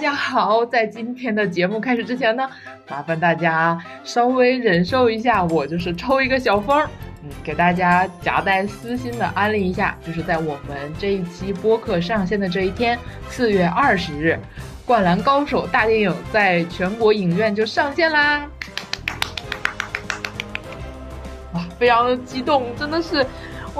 大家好，在今天的节目开始之前呢，麻烦大家稍微忍受一下，我就是抽一个小风，嗯，给大家夹带私心的安利一下，就是在我们这一期播客上线的这一天，四月二十日，《灌篮高手》大电影在全国影院就上线啦！哇，非常的激动，真的是。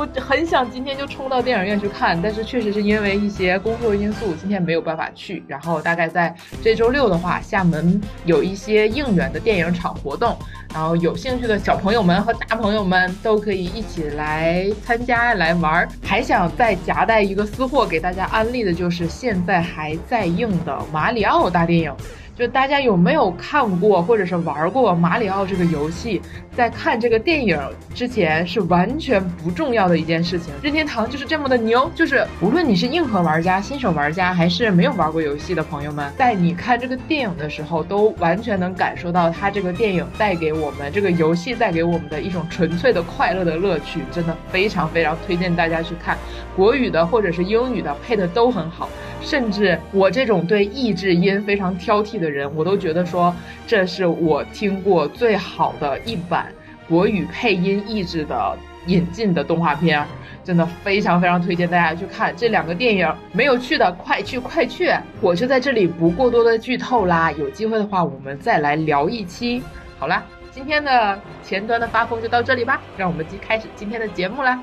我很想今天就冲到电影院去看，但是确实是因为一些工作因素，今天没有办法去。然后大概在这周六的话，厦门有一些应援的电影场活动，然后有兴趣的小朋友们和大朋友们都可以一起来参加来玩儿。还想再夹带一个私货给大家安利的，就是现在还在映的《马里奥大电影》。就大家有没有看过或者是玩过马里奥这个游戏？在看这个电影之前是完全不重要的一件事情。任天堂就是这么的牛，就是无论你是硬核玩家、新手玩家，还是没有玩过游戏的朋友们，在你看这个电影的时候，都完全能感受到它这个电影带给我们这个游戏带给我们的一种纯粹的快乐的乐趣。真的非常非常推荐大家去看，国语的或者是英语的配的都很好。甚至我这种对译制音非常挑剔的人，我都觉得说这是我听过最好的一版国语配音译制的引进的动画片，真的非常非常推荐大家去看这两个电影。没有去的快去快去！我就在这里不过多的剧透啦，有机会的话我们再来聊一期。好啦，今天的前端的发疯就到这里吧，让我们即开始今天的节目啦。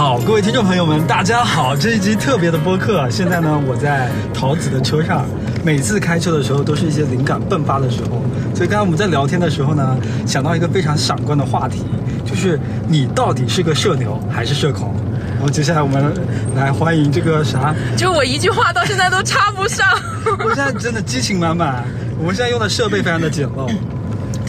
好，各位听众朋友们，大家好！这一集特别的播客，现在呢，我在桃子的车上。每次开车的时候，都是一些灵感迸发的时候。所以刚刚我们在聊天的时候呢，想到一个非常闪光的话题，就是你到底是个社牛还是社恐？然后接下来我们来欢迎这个啥？就我一句话到现在都插不上。我现在真的激情满满。我们现在用的设备非常的简陋。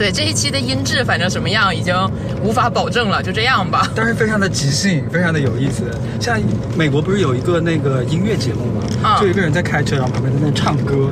对这一期的音质，反正什么样已经无法保证了，就这样吧。但是非常的即兴，非常的有意思。像美国不是有一个那个音乐节目吗？就一个人在开车，然后旁边在那唱歌。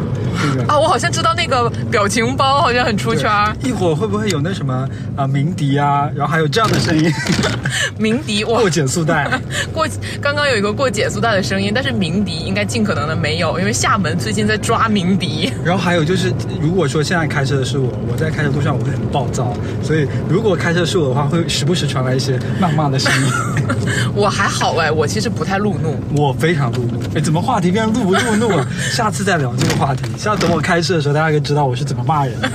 啊，我好像知道那个表情包好像很出圈。一会儿会不会有那什么啊鸣笛啊，然后还有这样的声音？鸣笛，过减速带。过刚刚有一个过减速带的声音，但是鸣笛应该尽可能的没有，因为厦门最近在抓鸣笛。然后还有就是，如果说现在开车的是我，我在开车路上我会很暴躁，所以如果开车是我的话，会时不时传来一些谩骂的声音。我还好哎，我其实不太路怒。我非常路怒。哎，怎么话题变成路不路怒了？下次再聊这个话题。下次等我开车的时候，大家可以知道我是怎么骂人的。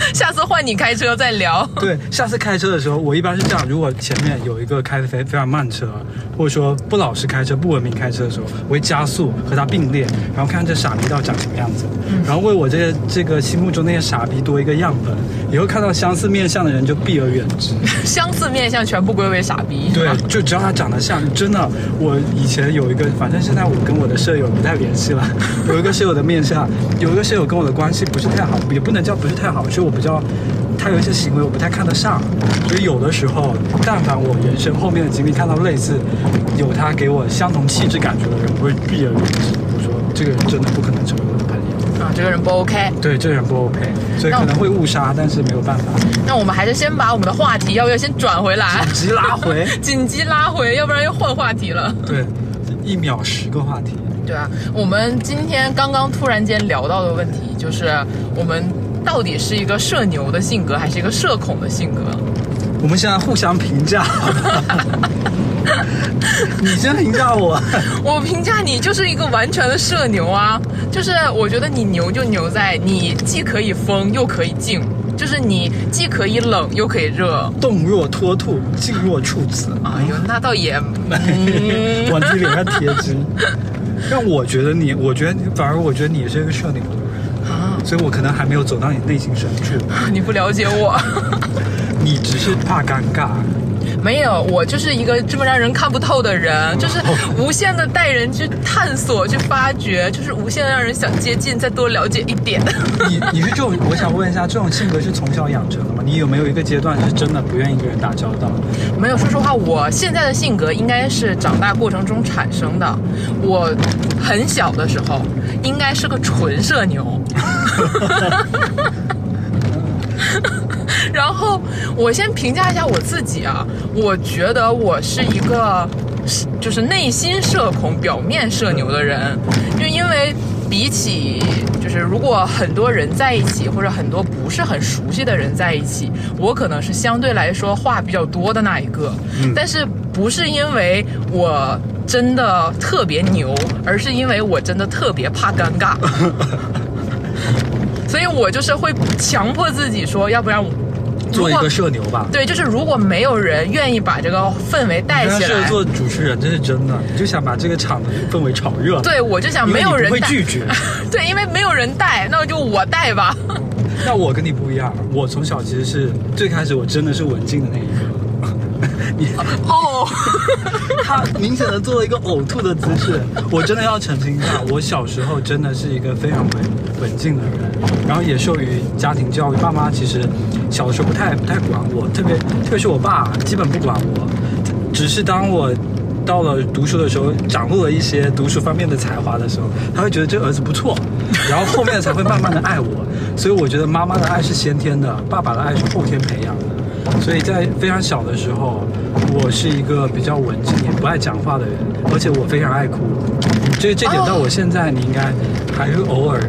下次换你开车再聊。对，下次开车的时候，我一般是这样：如果前面有一个开的非非常慢车，或者说不老实开车、不文明开车的时候，我会加速和他并列，然后看这傻逼到长什么样子，然后为我这这个心目中那些傻逼多一个样本。以后看到相似面相的人就避而远之。相似面相全部归为傻逼。对，就只要他长得像，真的。我以前有一个，反正现在我跟我的舍友不太联系了。有一个舍友的面相，有一个舍友跟我的关系不是太好，也不能叫不是太好，是我比较，他有一些行为我不太看得上，所以有的时候，但凡我人生后面的经历看到类似有他给我相同气质感觉的人，我会避而远之。我说这个人真的不可能成为我的朋友啊，这个人不 OK。对，这个人不 OK，所以可能会误杀，但是没有办法。那我们还是先把我们的话题要不要先转回来？紧急拉回，紧急拉回，要不然又换话题了。对，一秒十个话题。对啊，我们今天刚刚突然间聊到的问题就是，我们到底是一个社牛的性格，还是一个社恐的性格？我们现在互相评价。你先评价我，我评价你就是一个完全的社牛啊！就是我觉得你牛就牛在你既可以疯又可以静，就是你既可以冷又可以热，动若脱兔，静若处子。哎呦，那倒也 往自己脸上贴金。但我觉得你，我觉得反而我觉得你是一个社牛啊，所以我可能还没有走到你内心深处。你不了解我，你只是怕尴尬。没有，我就是一个这么让人看不透的人，就是无限的带人去探索、去发掘，就是无限的让人想接近、再多了解一点。你你是这种，我想问一下，这种性格是从小养成的吗？你有没有一个阶段是真的不愿意跟人打交道？没有，说实话，我现在的性格应该是长大过程中产生的。我很小的时候应该是个纯社牛。然后我先评价一下我自己啊，我觉得我是一个，就是内心社恐、表面社牛的人，就因为比起就是如果很多人在一起，或者很多不是很熟悉的人在一起，我可能是相对来说话比较多的那一个，但是不是因为我真的特别牛，而是因为我真的特别怕尴尬。所以我就是会强迫自己说，要不然做一个社牛吧。对，就是如果没有人愿意把这个氛围带起来，做主持人这是真的，你就想把这个场的氛围炒热。对，我就想没有人会拒绝。对，因为没有人带，那就我带吧。那我跟你不一样，我从小其实是最开始我真的是文静的那一个。你哦，他明显的做了一个呕吐的姿势。我真的要澄清一下，我小时候真的是一个非常稳稳静的人，然后也受于家庭教育，爸妈其实小的时候不太不太管我，特别特别是我爸基本不管我，只是当我到了读书的时候，掌握了一些读书方面的才华的时候，他会觉得这儿子不错，然后后面才会慢慢的爱我。所以我觉得妈妈的爱是先天的，爸爸的爱是后天培养的。所以在非常小的时候，我是一个比较文静也不爱讲话的人，而且我非常爱哭。这这点到我现在，你应该还是偶尔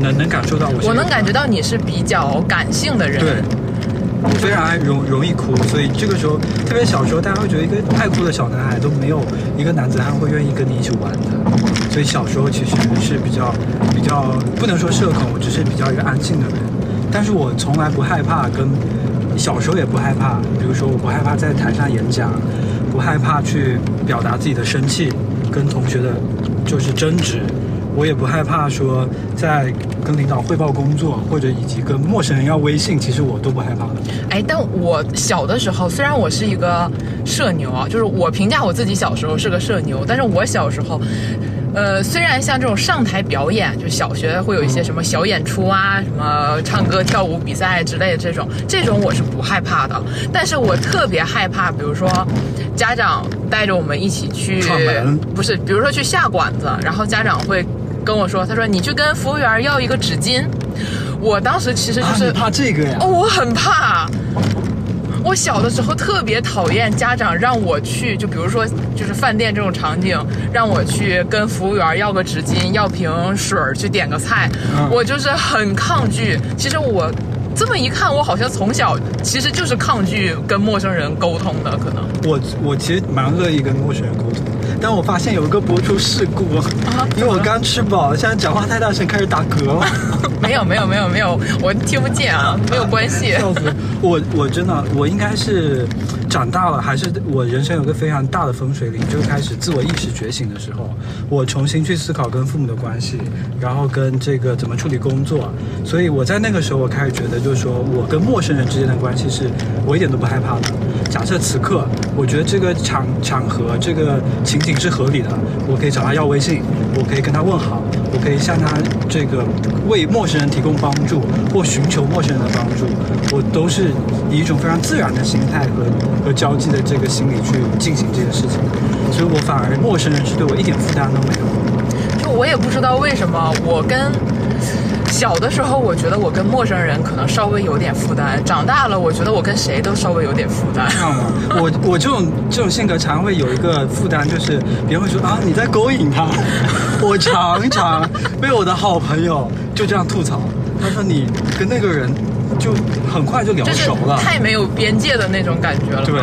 能能感受到我。我能感觉到你是比较感性的人。对，我非常爱容容易哭，所以这个时候，特别小时候，大家会觉得一个爱哭的小男孩都没有一个男子汉会愿意跟你一起玩的。所以小时候其实是比较比较不能说社恐，我只是比较一个安静的人。但是我从来不害怕跟。小时候也不害怕，比如说我不害怕在台上演讲，不害怕去表达自己的生气，跟同学的，就是争执，我也不害怕说在跟领导汇报工作，或者以及跟陌生人要微信，其实我都不害怕的。哎，但我小的时候，虽然我是一个社牛啊，就是我评价我自己小时候是个社牛，但是我小时候。呃，虽然像这种上台表演，就小学会有一些什么小演出啊，什么唱歌跳舞比赛之类的这种，这种我是不害怕的。但是我特别害怕，比如说家长带着我们一起去，不是，比如说去下馆子，然后家长会跟我说，他说你去跟服务员要一个纸巾。我当时其实就是怕这个呀，哦，我很怕。我小的时候特别讨厌家长让我去，就比如说就是饭店这种场景，让我去跟服务员要个纸巾，要瓶水去点个菜，我就是很抗拒。其实我这么一看，我好像从小其实就是抗拒跟陌生人沟通的，可能。我我其实蛮乐意跟陌生人沟通，但我发现有一个播出事故，因为我刚吃饱，现在讲话太大声，开始打嗝了。没有没有没有没有，我听不见啊，没有关系。笑死我！我真的，我应该是长大了，还是我人生有个非常大的风水岭，就开始自我意识觉醒的时候，我重新去思考跟父母的关系，然后跟这个怎么处理工作。所以我在那个时候，我开始觉得，就是说我跟陌生人之间的关系是我一点都不害怕的。假设此刻，我觉得这个场场合、这个情景是合理的，我可以找他要微信，我可以跟他问好，可以向他这个为陌生人提供帮助或寻求陌生人的帮助，我都是以一种非常自然的心态和和交际的这个心理去进行这件事情，所以我反而陌生人是对我一点负担都没有。就我也不知道为什么，我跟。小的时候，我觉得我跟陌生人可能稍微有点负担；长大了，我觉得我跟谁都稍微有点负担。这样吗？我我这种这种性格常会有一个负担，就是别人会说啊你在勾引他。我常常被我的好朋友就这样吐槽，他说你跟那个人就很快就聊熟了，太没有边界的那种感觉了。对，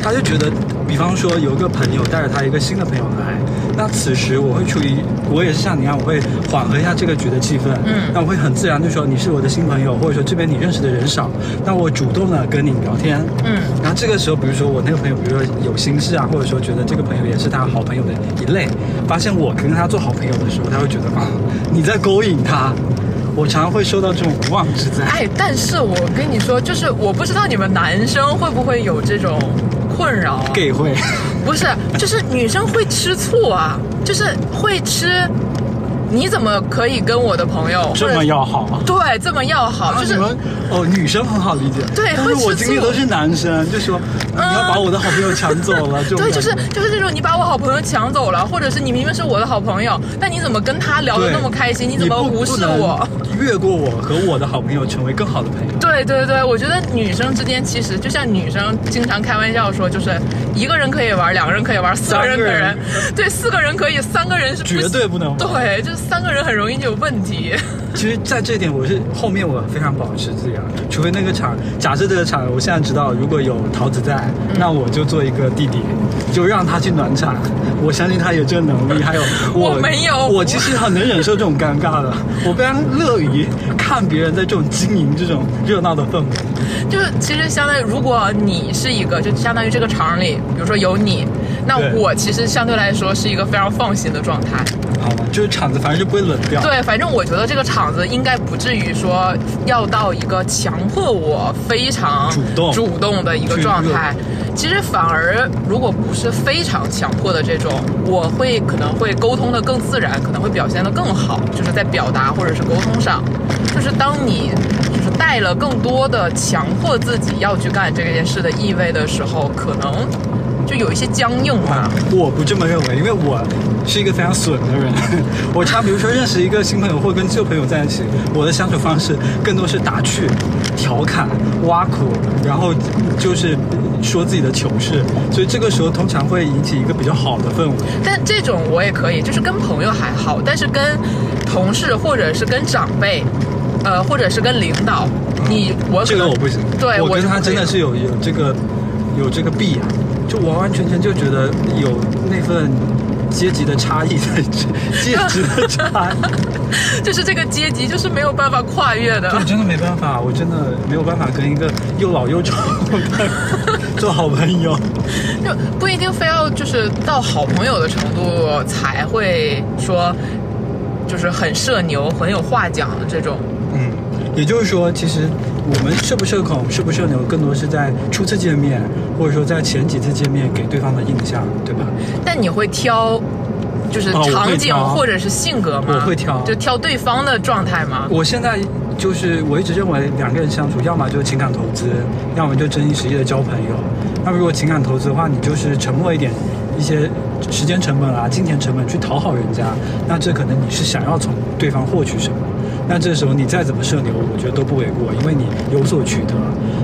他就觉得，比方说有一个朋友带着他一个新的朋友来。那此时我会处于，我也是像你一样，我会缓和一下这个局的气氛。嗯，那我会很自然就说你是我的新朋友，或者说这边你认识的人少，那我主动的跟你聊天。嗯，然后这个时候，比如说我那个朋友，比如说有心事啊，或者说觉得这个朋友也是他好朋友的一类，发现我跟他做好朋友的时候，他会觉得啊你在勾引他。我常常会受到这种无妄之灾。哎，但是我跟你说，就是我不知道你们男生会不会有这种。困扰，gay 会，不是，就是女生会吃醋啊，就是会吃。你怎么可以跟我的朋友这么要好？对，这么要好，就是哦，女生很好理解。对，但是我经历都是男生，就说你要把我的好朋友抢走了，就对，就是就是这种你把我好朋友抢走了，或者是你明明是我的好朋友，但你怎么跟他聊得那么开心？你怎么无视我？越过我和我的好朋友成为更好的朋友？对对对，我觉得女生之间其实就像女生经常开玩笑说，就是一个人可以玩，两个人可以玩，四个人可以三个人对，四个人可以，三个人是不绝对不能玩对，就是三个人很容易就有问题。其实，在这一点，我是后面我非常保持自然，除非那个场，假设这个场，我现在知道如果有桃子在，嗯那我就做一个弟弟，就让他去暖场。我相信他有这个能力，还有 我我没有我其实很能忍受这种尴尬的，我非常乐于看别人在这种经营这种热闹的氛围。就是其实相当于，如果你是一个，就相当于这个场里，比如说有你，那我其实相对来说是一个非常放心的状态。好吗？就是场子反正就不会冷掉。对，反正我觉得这个场子应该不至于说要到一个强迫我非常主动主动的一个状态。其实反而如果不是非常强迫的这种，我会可能会沟通的更自然，可能会表现的更好，就是在表达或者是沟通上。就是当你就是带了更多的强迫自己要去干这件事的意味的时候，可能就有一些僵硬吧。我不这么认为，因为我是一个非常损的人。我常比如说认识一个新朋友或跟旧朋友在一起，我的相处方式更多是打趣、调侃、挖苦，然后就是说自己的糗事，所以这个时候通常会引起一个比较好的氛围。但这种我也可以，就是跟朋友还好，但是跟同事或者是跟长辈，呃，或者是跟领导，你我这个我不行，我跟他对我是不可以的真的是有有这个有这个弊啊，就完完全全就觉得有那份阶级的差异在这，阶级的差异。就是这个阶级就是没有办法跨越的。对，真的没办法，我真的没有办法跟一个又老又丑的做好朋友。就不一定非要就是到好朋友的程度才会说，就是很社牛、很有话讲的这种。嗯，也就是说，其实我们社不社恐、社不社牛，更多是在初次见面，或者说在前几次见面给对方的印象，对吧？但你会挑，就是场景或者是性格吗？我会挑就挑对方的状态吗？我现在就是我一直认为两个人相处，要么就是情感投资，要么就真心实意的交朋友。那如果情感投资的话，你就是沉默一点，一些时间成本啊、金钱成本去讨好人家，那这可能你是想要从对方获取什么。那这时候你再怎么社牛，我觉得都不为过，因为你有所取得。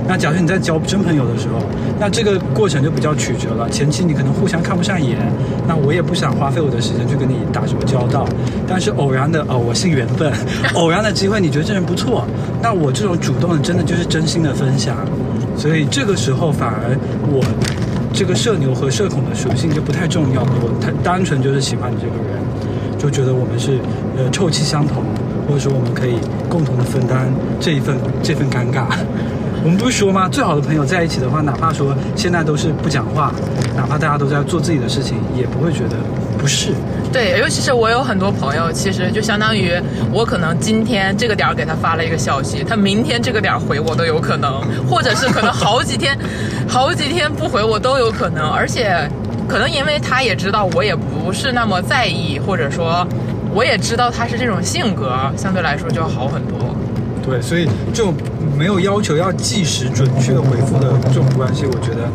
那假设你在交真朋友的时候，那这个过程就比较曲折了。前期你可能互相看不上眼，那我也不想花费我的时间去跟你打什么交道。但是偶然的哦，我信缘分，偶然的机会，你觉得这人不错，那我这种主动的真的就是真心的分享。所以这个时候反而我这个社牛和社恐的属性就不太重要了，我太单纯就是喜欢你这个人，就觉得我们是呃臭气相投，或者说我们可以共同的分担这一份这份尴尬。我们不是说吗？最好的朋友在一起的话，哪怕说现在都是不讲话，哪怕大家都在做自己的事情，也不会觉得不适。对，尤其是我有很多朋友，其实就相当于我可能今天这个点儿给他发了一个消息，他明天这个点儿回我都有可能，或者是可能好几天、好几天不回我都有可能，而且可能因为他也知道我也不是那么在意，或者说我也知道他是这种性格，相对来说就要好很多。对，所以就没有要求要即时准确回复的这种关系，我觉得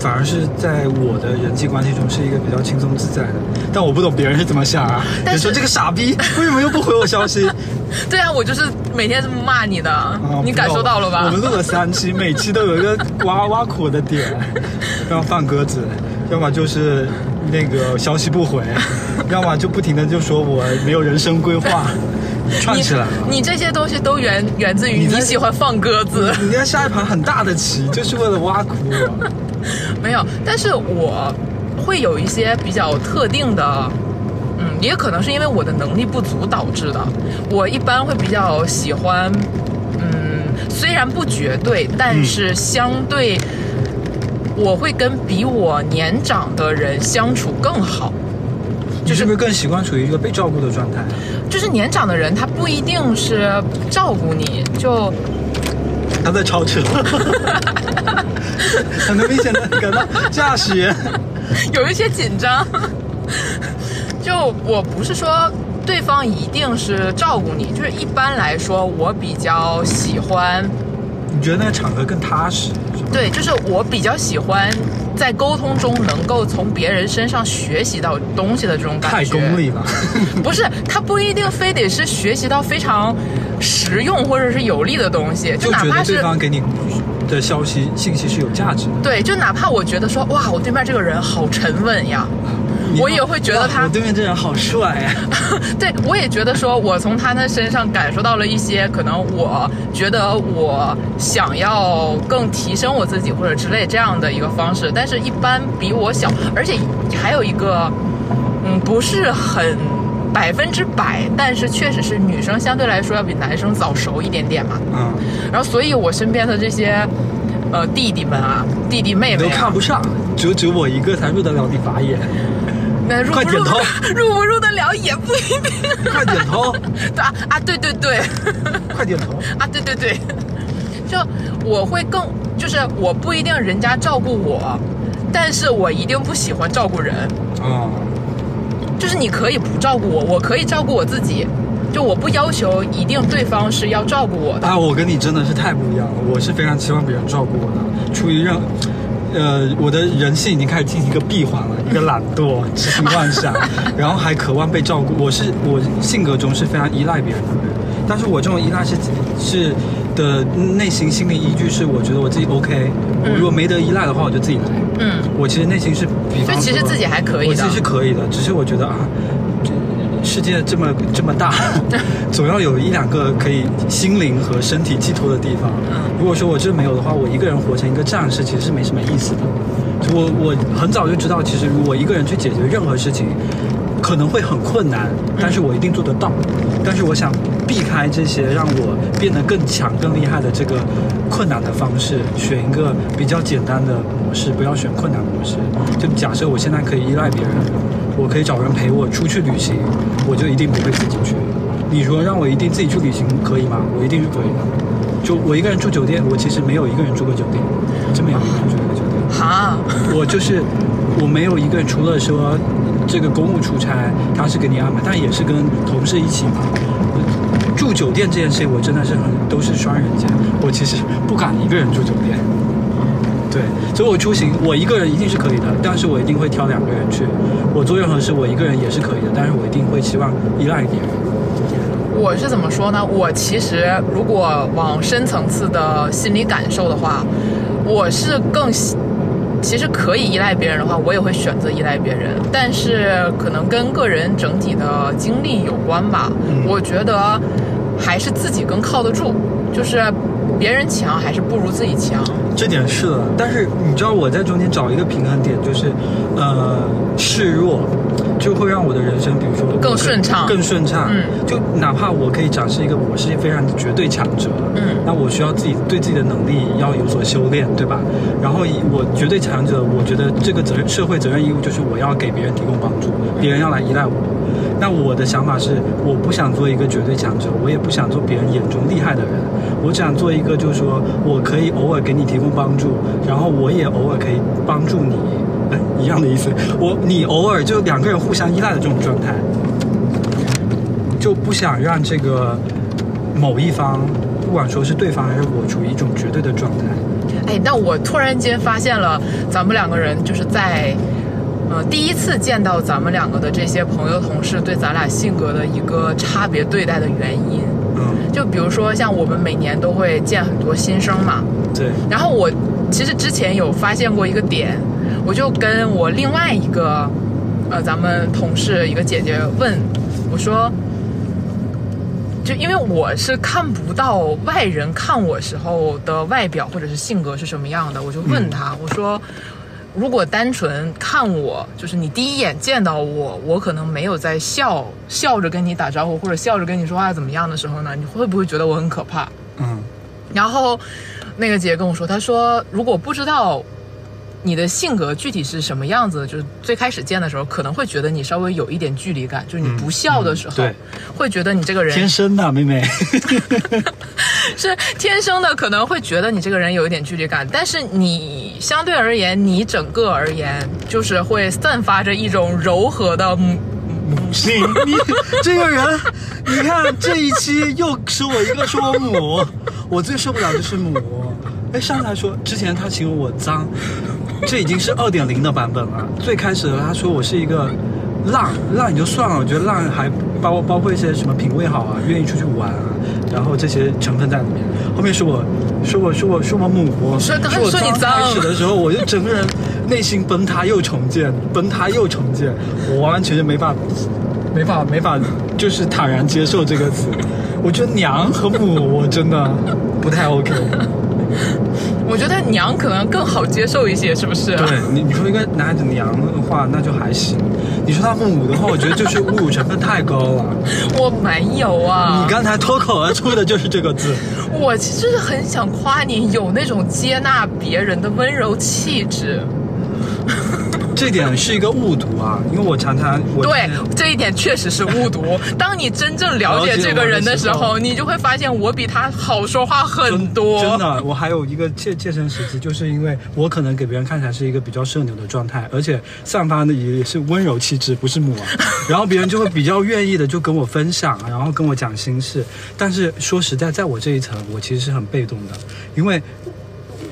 反而是在我的人际关系中是一个比较轻松自在的。但我不懂别人是怎么想啊？你说这个傻逼为什么又不回我消息？对啊，我就是每天这么骂你的，啊你感受到了吧？我们录了三期，每期都有一个挖挖苦的点，要么放鸽子，要么就是那个消息不回，要么就不停的就说我没有人生规划，串起来了。你这些东西都源源自于你喜欢放鸽子。你要下一盘很大的棋，就是为了挖苦我。没有，但是我会有一些比较特定的，嗯，也可能是因为我的能力不足导致的。我一般会比较喜欢，嗯，虽然不绝对，但是相对，我会跟比我年长的人相处更好。就是不是更习惯处于一个被照顾的状态？就是年长的人，他不一定是照顾你，就他在超车，很能明显的感到驾驶员 有一些紧张。就我不是说对方一定是照顾你，就是一般来说，我比较喜欢，你觉得那个场合更踏实？对，就是我比较喜欢在沟通中能够从别人身上学习到东西的这种感觉。太功利了。不是，他不一定非得是学习到非常实用或者是有利的东西，就哪怕是对方给你的消息信息是有价值的。对，就哪怕我觉得说哇，我对面这个人好沉稳呀，你我也会觉得他对面这人好帅呀、对我也觉得说我从他的身上感受到了一些可能我觉得我想要更提升我自己或者之类这样的一个方式，但是一般比我小，而且还有一个嗯不是很。百分之百，但是确实是女生相对来说要比男生早熟一点点嘛。嗯，然后，所以我身边的这些，呃，弟弟们啊，弟弟妹妹、都啊，看不上，只有只有我一个才入得了你法眼。那入快点不入得头 入不入得了也不一定。快点头，对啊啊，对对对，快点头。啊对对对，就我会更，就是我不一定人家照顾我，但是我一定不喜欢照顾人。哦，就是你可以不照顾我，我可以照顾我自己。就我不要求一定对方是要照顾我的，啊，我跟你真的是太不一样了。我是非常期望别人照顾我的，出于任，呃，我的人性已经开始进行一个闭环了，一个懒惰、痴心妄想，然后还渴望被照顾。我是我性格中是非常依赖别人的人，但是我这种依赖是是的内心心理依据是，我觉得我自己 OK，、我如果没得依赖的话，我就自己来。嗯，我其实内心是，比方说就其实自己还可以的我自己是可以的，只是我觉得啊，这世界这么这么大，总要有一两个可以心灵和身体寄托的地方。嗯如果说我这没有的话，我一个人活成一个战士，其实是没什么意思的。我我很早就知道，其实如果一个人去解决任何事情，可能会很困难，但是我一定做得到。但是我想避开这些让我变得更强、更厉害的这个困难的方式，选一个比较简单的模式，不要选困难模式。就假设我现在可以依赖别人，我可以找人陪我出去旅行，我就一定不会自己去。你说让我一定自己去旅行可以吗？我一定是可以的。就我一个人住酒店，我其实没有一个人住过酒店，真没有一个人住过酒店。哈，我就是我没有一个人，除了说这个公务出差，他是给你安排，但也是跟同事一起嘛。住酒店这件事情，我真的是很都是双人间，我其实不敢一个人住酒店。对，所以我出行，我一个人一定是可以的，但是我一定会挑两个人去。我做任何事，我一个人也是可以的，但是我一定会希望依赖别人。我是怎么说呢？我其实如果往深层次的心理感受的话，我是更喜其实可以依赖别人的话，我也会选择依赖别人，但是可能跟个人整体的经历有关吧。嗯我觉得还是自己更靠得住，就是别人强还是不如自己强。这点是的，但是你知道我在中间找一个平衡点，就是，呃，示弱，就会让我的人生，比如说更顺畅更顺畅。嗯就哪怕我可以展示一个我是非常绝对强者，嗯那我需要自己对自己的能力要有所修炼，对吧？然后以我绝对强者，我觉得这个责任社会责任义务就是我要给别人提供帮助，别人要来依赖我。那我的想法是，我不想做一个绝对强者，我也不想做别人眼中厉害的人，我只想做一个，就是说我可以偶尔给你提供帮助，然后我也偶尔可以帮助你，一样的意思。我你偶尔就两个人互相依赖的这种状态，就不想让这个某一方，不管说是对方还是我，处于一种绝对的状态。哎，那我突然间发现了，咱们两个人就是在，呃，第一次见到咱们两个的这些朋友同事对咱俩性格的一个差别对待的原因。嗯，就比如说，像我们每年都会见很多新生嘛，对，然后我其实之前有发现过一个点，我就跟我另外一个，呃，咱们同事一个姐姐问我说，就因为我是看不到外人看我时候的外表或者是性格是什么样的，我就问她，我说。如果单纯看我，就是你第一眼见到我，我可能没有在笑笑着跟你打招呼，或者笑着跟你说话怎么样的时候呢，你会不会觉得我很可怕？嗯然后那个姐姐跟我说，她说如果不知道你的性格具体是什么样子，就是最开始见的时候，可能会觉得你稍微有一点距离感，就是你不笑的时候，嗯对会觉得你这个人天生的妹妹。是 天生的，可能会觉得你这个人有一点距离感，但是你相对而言，你整个而言，就是会散发着一种柔和的母 母性，你这个人，你看这一期又说我一个说我母，我最受不了就是母。哎，上次还说之前他形容我脏，这已经是二点零的版本了。最开始的他说我是一个浪，浪也就算了，我觉得浪还包包括一些什么品味好啊，愿意出去玩啊，然后这些成分在里面。后面是我说我说我说我母，说我说你脏开始的时候，我就整个人内心崩塌又重建，崩塌又重建，我完完全全没法没法没法，就是坦然接受这个词。我觉得娘和母，我真的不太 OK。我觉得娘可能更好接受一些，是不是？对你，你说一个男孩子娘的话，那就还行。你说他母的话，我觉得就是侮辱成分太高了。我没有啊。你刚才脱口而出的就是这个字。我其实很想夸你有那种接纳别人的温柔气质。这点是一个误读啊，因为我常常我对这一点确实是误读。当你真正了解这个人的时候，你就会发现我比他好说话很多。真的，我还有一个切切身实际，就是因为我可能给别人看起来是一个比较社牛的状态，而且散发的也是温柔气质，不是母啊。然后别人就会比较愿意的就跟我分享，然后跟我讲心事。但是说实在，在我这一层，我其实是很被动的，因为。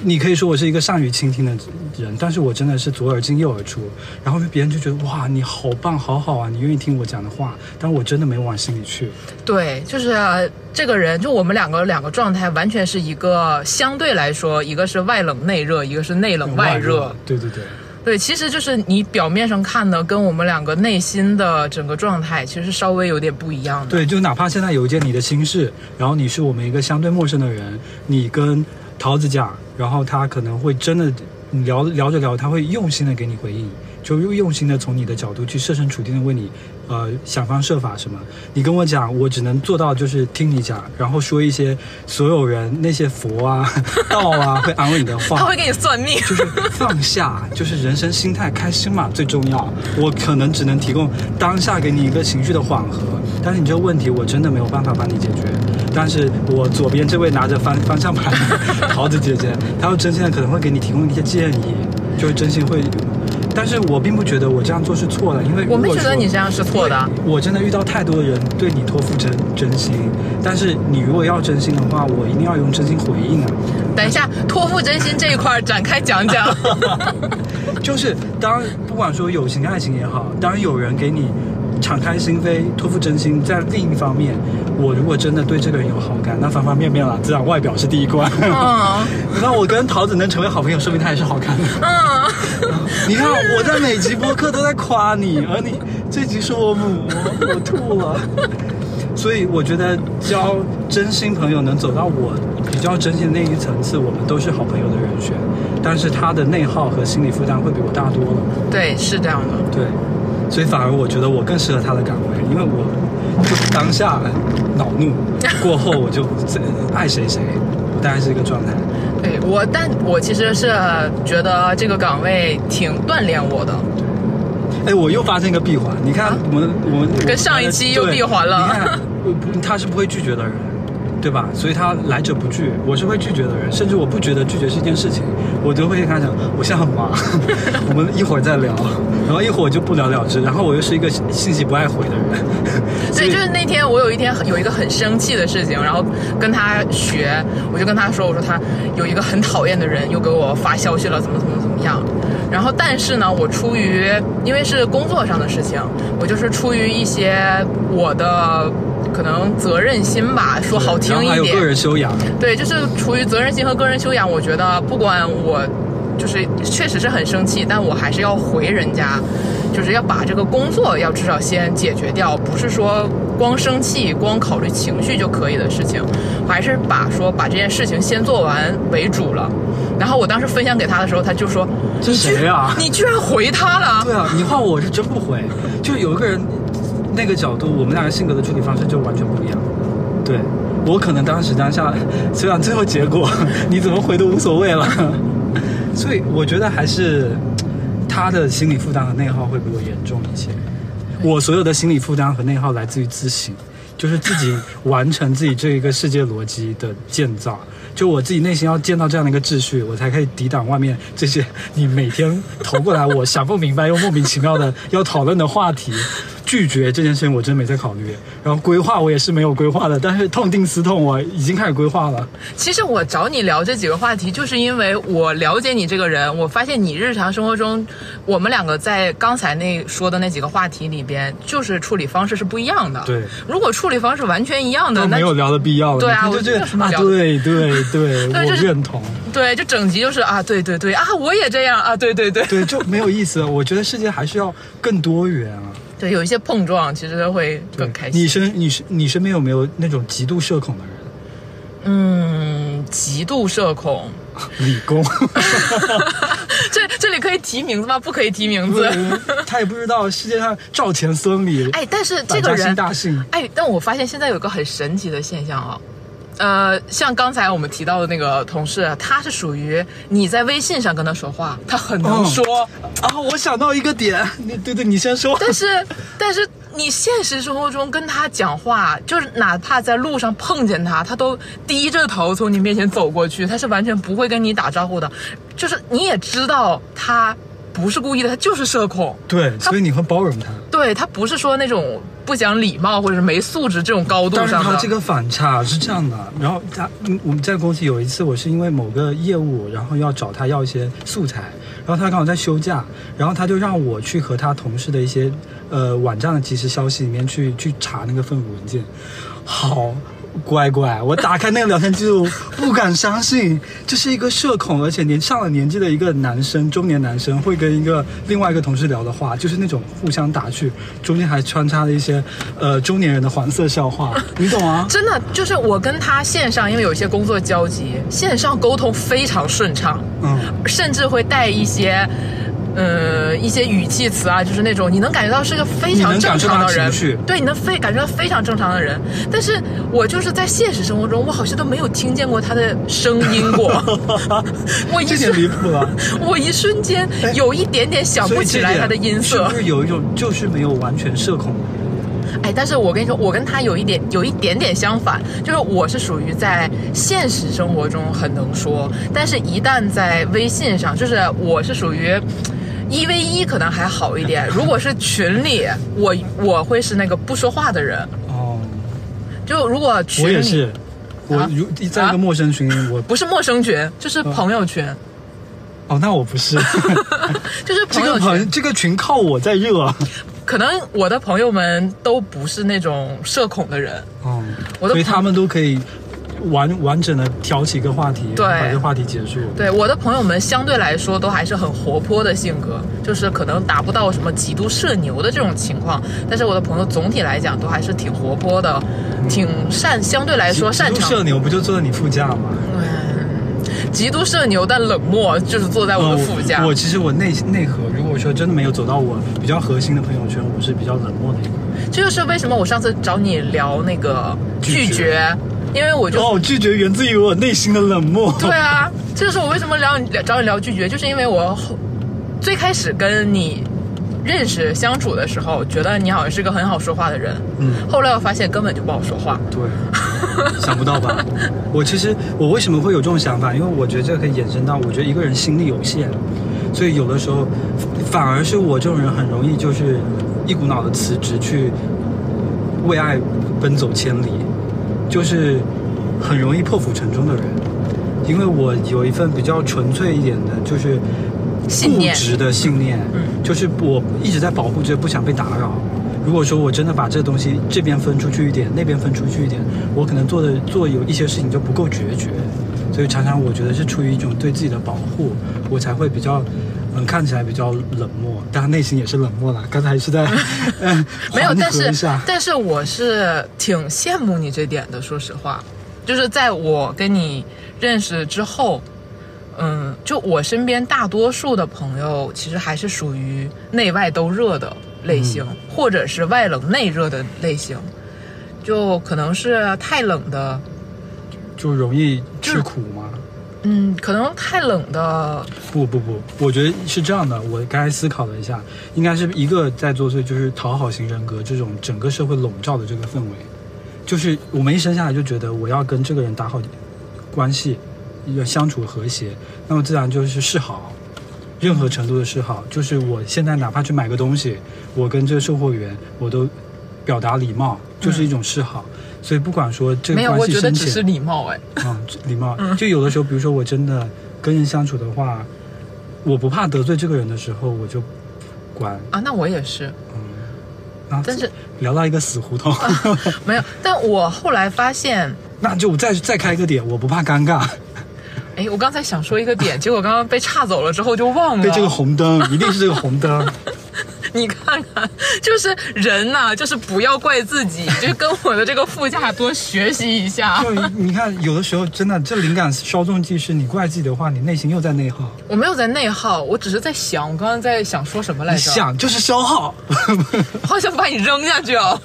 你可以说我是一个善于倾听的人，但是我真的是左耳进右耳出，然后别人就觉得哇，你好棒，好好啊，你愿意听我讲的话，但我真的没往心里去。对，就是这个人，就我们两个两个状态完全是一个相对来说，一个是外冷内热，一个是内冷外热。对对对，对，其实就是你表面上看的，跟我们两个内心的整个状态，其实稍微有点不一样的。对，就哪怕现在有一件你的心事，然后你是我们一个相对陌生的人，你跟。桃子讲，然后他可能会真的聊聊着聊，他会用心的给你回应，就又用心的从你的角度去设身处地的为你。呃，想方设法什么？你跟我讲，我只能做到就是听你讲，然后说一些所有人那些佛啊、道啊 会安慰你的话。他会给你算命，就是放下，就是人生心态开心嘛最重要。我可能只能提供当下给你一个情绪的缓和，但是你这个问题我真的没有办法帮你解决。但是我左边这位拿着方方向盘的桃子姐姐，她会真心的可能会给你提供一些建议，就是真心会。但是我并不觉得我这样做是错的，因为我没觉得你这样是错的。我真的遇到太多的人对你托付真真心，但是你如果要真心的话，我一定要用真心回应啊。等一下，托付真心这一块展开讲讲。就是当不管说友情爱情也好，当有人给你。敞开心扉，托付真心。在另一方面，我如果真的对这个人有好感，那方方面面了，自然外表是第一关。嗯，那我跟桃子能成为好朋友，说明他也是好看的。嗯，你看我在每集播客都在夸你，而你这集说我母，我吐了。所以我觉得交真心朋友能走到我比较真心的那一层次，我们都是好朋友的人选。但是他的内耗和心理负担会比我大多了。对，是这样的。对。所以反而我觉得我更适合他的岗位，因为我就当下恼怒过后，我就爱谁谁，大概是一个状态。对我，但我其实是觉得这个岗位挺锻炼我的。哎，我又发现一个闭环，你看我们我们跟上一期又闭环了。你看，他是不会拒绝的人。对吧？所以他来者不拒，我是会拒绝的人，甚至我不觉得拒绝是一件事情，我都会跟他讲，我现在很忙，我们一会儿再聊，然后一会儿就不了了之，然后我又是一个信息不爱回的人。所以就是那天我有一天有一个很生气的事情，然后跟他学，我就跟他说，我说他有一个很讨厌的人又给我发消息了，怎么怎么怎么样，然后但是呢，我出于因为是工作上的事情，我就是出于一些我的。可能责任心吧，说好听一点。还有个人修养。对，就是出于责任心和个人修养，我觉得不管我，就是确实是很生气，但我还是要回人家，就是要把这个工作要至少先解决掉，不是说光生气、光考虑情绪就可以的事情，还是把说把这件事情先做完为主了。然后我当时分享给他的时候，他就说：“这谁啊？你居然回他了？”对啊，你换我是真不回。就有一个人。那个角度，我们两个性格的处理方式就完全不一样。对我可能当时当下，虽然最后结果你怎么回都无所谓了。所以我觉得还是他的心理负担和内耗会比我严重一些。我所有的心理负担和内耗来自于自省，就是自己完成自己这一个世界逻辑的建造。就我自己内心要建造这样的一个秩序，我才可以抵挡外面这些你每天投过来我想不明白又莫名其妙的要讨论的话题。拒绝这件事情我真没在考虑，然后规划我也是没有规划的，但是痛定思痛，我已经开始规划了。其实我找你聊这几个话题，就是因为我了解你这个人，我发现你日常生活中，我们两个在刚才那说的那几个话题里边，就是处理方式是不一样的。对，如果处理方式完全一样的，那都没有聊的必要了。对啊我觉得有什么对对对，对我就是认同。对，就整集就是啊，对对对啊，我也这样啊，对对对对，就没有意思了。我觉得世界还是要更多元啊。对，有一些碰撞，其实会更开心。你身你身你身边有没有那种极度社恐的人？嗯，极度社恐，理工，这这里可以提名字吗？不可以提名字。他也不知道世界上赵钱孙李，哎，但是这个人，大姓，哎，但我发现现在有个很神奇的现象啊、呃，像刚才我们提到的那个同事，他是属于你在微信上跟他说话，他很能哦。说，啊，我想到一个点，你对对，你先说。但是但是你现实生活中跟他讲话，就是哪怕在路上碰见他，他都低着头从你面前走过去，他是完全不会跟你打招呼的，就是你也知道他不是故意的，他就是社恐。对，所以你会包容他。对他不是说那种不讲礼貌或者是没素质这种高度但是。他这个反差是这样的，然后他，嗯我们在公司有一次，我是因为某个业务，然后要找他要一些素材，然后他刚好在休假，然后他就让我去和他同事的一些呃网站的即时消息里面去去查那个份文件，好。乖乖，我打开那个聊天记录，不敢相信，这是一个社恐而且年上了年纪的一个男生，中年男生会跟一个另外一个同事聊的话，就是那种互相打趣，中间还穿插了一些呃中年人的黄色笑话，你懂啊？真的就是我跟他线上，因为有一些工作交集，线上沟通非常顺畅，嗯，甚至会带一些。呃，一些语气词啊，就是那种你能感觉到是个非常正常的人对，你能非感觉到非常正常的人。但是我就是在现实生活中，我好像都没有听见过他的声音过。我一点瞬，离谱了。我一瞬间有一点点想不起来他的音色是不。是有一种就是没有完全社恐？哎，但是我跟你说，我跟他有一点有一点点相反，就是我是属于在现实生活中很能说，但是一旦在微信上，就是我是属于。一 v 一可能还好一点，如果是群里，我我会是那个不说话的人。哦，就如果群里我也是，我啊？如在一个陌生群里，我 不是陌生群，就是朋友群，哦，那我不是。就是这个朋友群。朋这个群靠我在热。可能我的朋友们都不是那种社恐的人，哦，我的朋所以他们都可以完完整的挑起一个话题，对把这个话题结束。对我的朋友们相对来说都还是很活泼的性格，就是可能达不到什么极度社牛的这种情况，但是我的朋友总体来讲都还是挺活泼的，挺擅，相对来说擅长。社牛不就坐在你副驾吗？嗯，极度社牛但冷漠，就是坐在我的副驾。呃我其实我内内核，如果说真的没有走到我比较核心的朋友圈，我是比较冷漠的一个人。这就是为什么我上次找你聊那个拒绝，因为我就哦，拒绝源自于我内心的冷漠。对啊，这就是我为什么聊你找你聊拒绝，就是因为我后最开始跟你认识相处的时候，觉得你好像是个很好说话的人，嗯，后来我发现根本就不好说话。对，想不到吧？我其实我为什么会有这种想法？因为我觉得这可以衍生到，我觉得一个人心力有限，所以有的时候反而是我这种人很容易就是一股脑的辞职去为爱奔走千里，就是很容易破釜沉舟的人。因为我有一份比较纯粹一点的，就是固执的信念，嗯就是我一直在保护着，不想被打扰。如果说我真的把这东西这边分出去一点，那边分出去一点，我可能做的做有一些事情就不够决绝，所以常常我觉得是出于一种对自己的保护，我才会比较，嗯，看起来比较冷漠，但内心也是冷漠了。刚才是在，嗯，没有，缓但是但是我是挺羡慕你这点的，说实话，就是在我跟你认识之后，嗯，就我身边大多数的朋友其实还是属于内外都热的类型，嗯或者是外冷内热的类型，就可能是太冷的，就容易吃苦嘛。嗯，可能太冷的，不不不，我觉得是这样的。我刚才思考了一下，应该是一个在作祟，就是讨好型人格这种整个社会笼罩的这个氛围，就是我们一生下来就觉得我要跟这个人打好关系，要相处和谐，那么自然就是示好，任何程度的示好，就是我现在哪怕去买个东西，我跟这个售货员我都表达礼貌，就是一种示好。所以不管说这没有，个关系我觉得只是，礼貌哎。啊、礼貌。就有的时候，比如说我真的跟人相处的话，我不怕得罪这个人的时候，我就管。啊，那我也是，嗯。啊但是聊到一个死胡同，没有。但我后来发现，那就再再开一个点，我不怕尴尬。哎，我刚才想说一个点，结果刚刚被岔走了之后就忘了。被这个红灯，一定是这个红灯。你看看，就是人呐、就是不要怪自己，就跟我的这个副驾多学习一下。就你看，有的时候真的，这灵感稍纵即逝。你怪自己的话，你内心又在内耗。我没有在内耗，我只是在想，我刚刚在想说什么来着？想就是消耗。好想把你扔下去哦。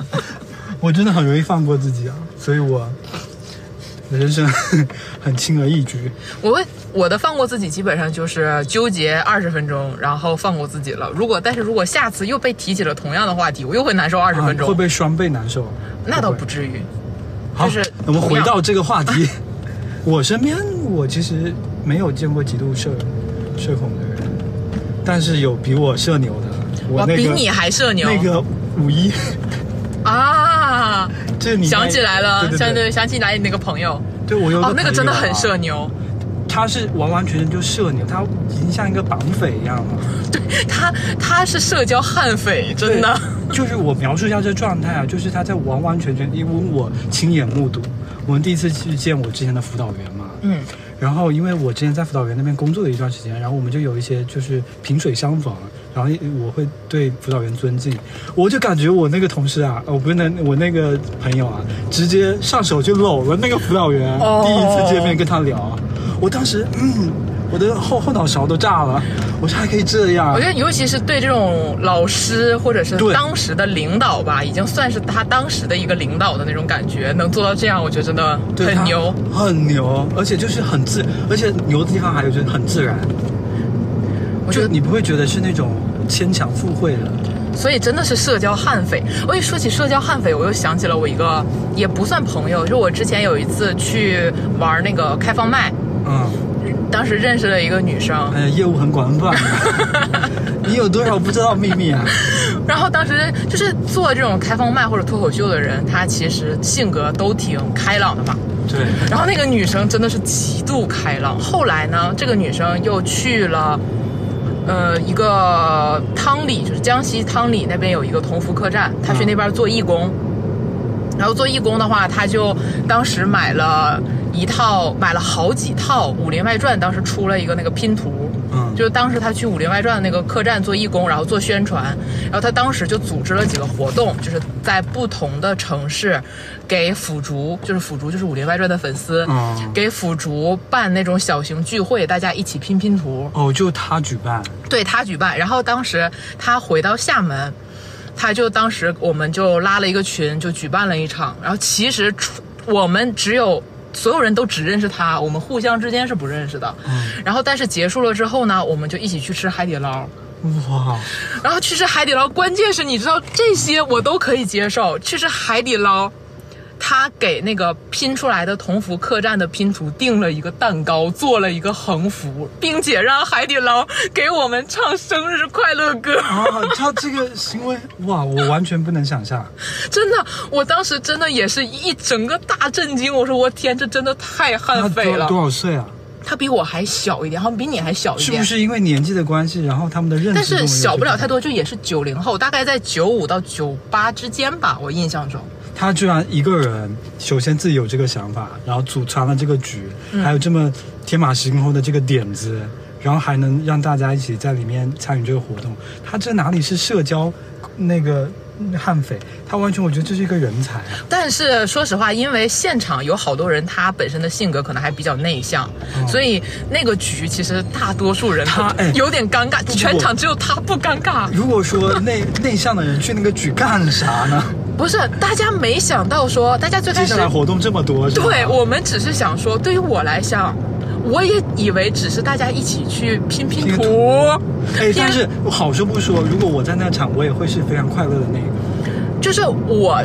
我真的很容易放过自己啊，所以我人生很轻而易举。我会我的放过自己，基本上就是纠结二十分钟，然后放过自己了。如果但是如果下次又被提起了同样的话题，我又会难受二十啊分钟。会不会双倍难受？那倒不至于。好，就是我们回到这个话题。我身边我其实没有见过极度社社恐的人，但是有比我社牛的。我，那个比你还社牛那个五一，啊！这你 想起来了，对对对，想对想起来你那个朋友对我有个哦，那个真的很社牛。他是完完全全就社牛，他已经像一个绑匪一样了。对他，他是社交悍匪，真的。就是我描述一下这状态啊，就是他在完完全全，因为我亲眼目睹，我们第一次去见我之前的辅导员嘛，嗯，然后因为我之前在辅导员那边工作了一段时间，然后我们就有一些就是萍水相逢，然后我会对辅导员尊敬，我就感觉我那个同事啊，我不是那我那个朋友啊，直接上手就搂了那个辅导员，哦。第一次见面跟他聊，我当时嗯，我的后后脑勺都炸了，我说还可以这样。我觉，得尤其是对这种老师或者是对。当时的领导吧，已经算是他当时的一个领导的那种感觉，能做到这样，我觉得真的很牛。很牛，而且就是很自，而且牛的地方还有就是很自然，我觉得就你不会觉得是那种牵强附会的。所以真的是社交悍匪。我一说起社交悍匪，我又想起了我一个也不算朋友，就我之前有一次去玩那个开放麦，嗯，当时认识了一个女生，哎呀，业务很广泛。你有多少不知道秘密啊？然后当时就是做这种开放麦或者脱口秀的人，他其实性格都挺开朗的嘛。对，然后那个女生真的是极度开朗。后来呢，这个女生又去了，呃，一个汤里，就是江西汤里那边有一个同福客栈，他去那边做义工。然后做义工的话，他就当时买了一套，买了好几套《武林外传》，当时出了一个那个拼图，就是当时他去《武林外传》的那个客栈做义工，然后做宣传，然后他当时就组织了几个活动，就是在不同的城市给腐竹，就是腐竹就是《武林外传》的粉丝，嗯给腐竹办那种小型聚会，大家一起拼拼图，哦，就他举办，对他举办。然后当时他回到厦门，他就当时我们就拉了一个群，就举办了一场。然后其实我们只有所有人都只认识他，我们互相之间是不认识的。然后但是结束了之后呢，我们就一起去吃海底捞。哇，然后去吃海底捞，关键是你知道这些我都可以接受。去吃海底捞，他给那个拼出来的同福客栈的拼图订了一个蛋糕，做了一个横幅，并且让海底捞给我们唱生日快乐歌。啊，他这个行为，哇，我完全不能想象。真的，我当时真的也是一整个大震惊。我说我天，这真的太悍匪了多多。少岁啊？他比我还小一点，好像比你还小一点。是不是因为年纪的关系，然后他们的认识但是小不了太多，就也是九零后，大概在九五到九八之间吧，我印象中。他居然一个人，首先自己有这个想法，然后组成了这个局，嗯还有这么天马行空的这个点子，然后还能让大家一起在里面参与这个活动，他这哪里是社交那个悍匪？他完全我觉得这是一个人才啊！但是说实话，因为现场有好多人，他本身的性格可能还比较内向，所以那个局其实大多数人他哎有点尴尬，全场只有他不尴尬。如果说内 内向的人去那个局干啥呢？不是，大家没想到说，大家最开始接下来活动这么多，对我们只是想说，对于我来讲，我也以为只是大家一起去拼拼图拼图。哎，但是好说不说，如果我在那场，我也会是非常快乐的那个。就是我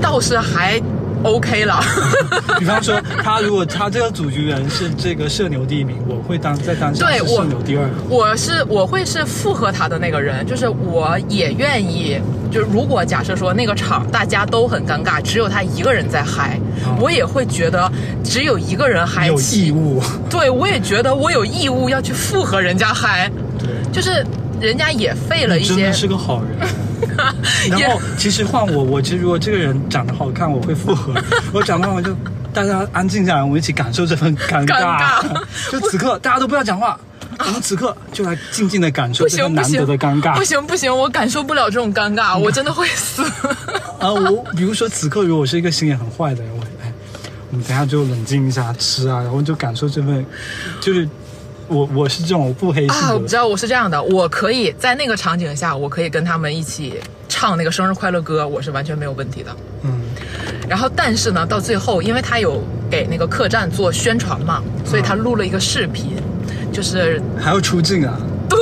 倒是还 OK 了。比方说，他如果他这个组局人是这个社牛第一名，我会当在当下是对我社牛第二。我是我会是附和他的那个人，就是我也愿意，就是如果假设说那个场大家都很尴尬，只有他一个人在嗨，哦我也会觉得只有一个人嗨有义务，对我也觉得我有义务要去附和人家嗨，对，就是人家也费了一些真的，是个好人。然后其实换我，我其实如果这个人长得好看，我会附和；我长得好看就大家安静下来，我们一起感受这份尴尴尬。就此刻大家都不要讲话，我们此刻就来静静的感受不这份难得的尴尬。不。行不行，我感受不了这种尴尬，我真的会死。啊，我比如说此刻如果我是一个心眼很坏的人，我哎，我们等下就冷静一下吃啊，然后就感受这份，就是我我是这种腹黑性啊，我知道我是这样的，我可以在那个场景下，我可以跟他们一起唱那个生日快乐歌，我是完全没有问题的。嗯，然后，但是呢，到最后，因为他有给那个客栈做宣传嘛，所以他录了一个视频，就是还要出镜啊。对，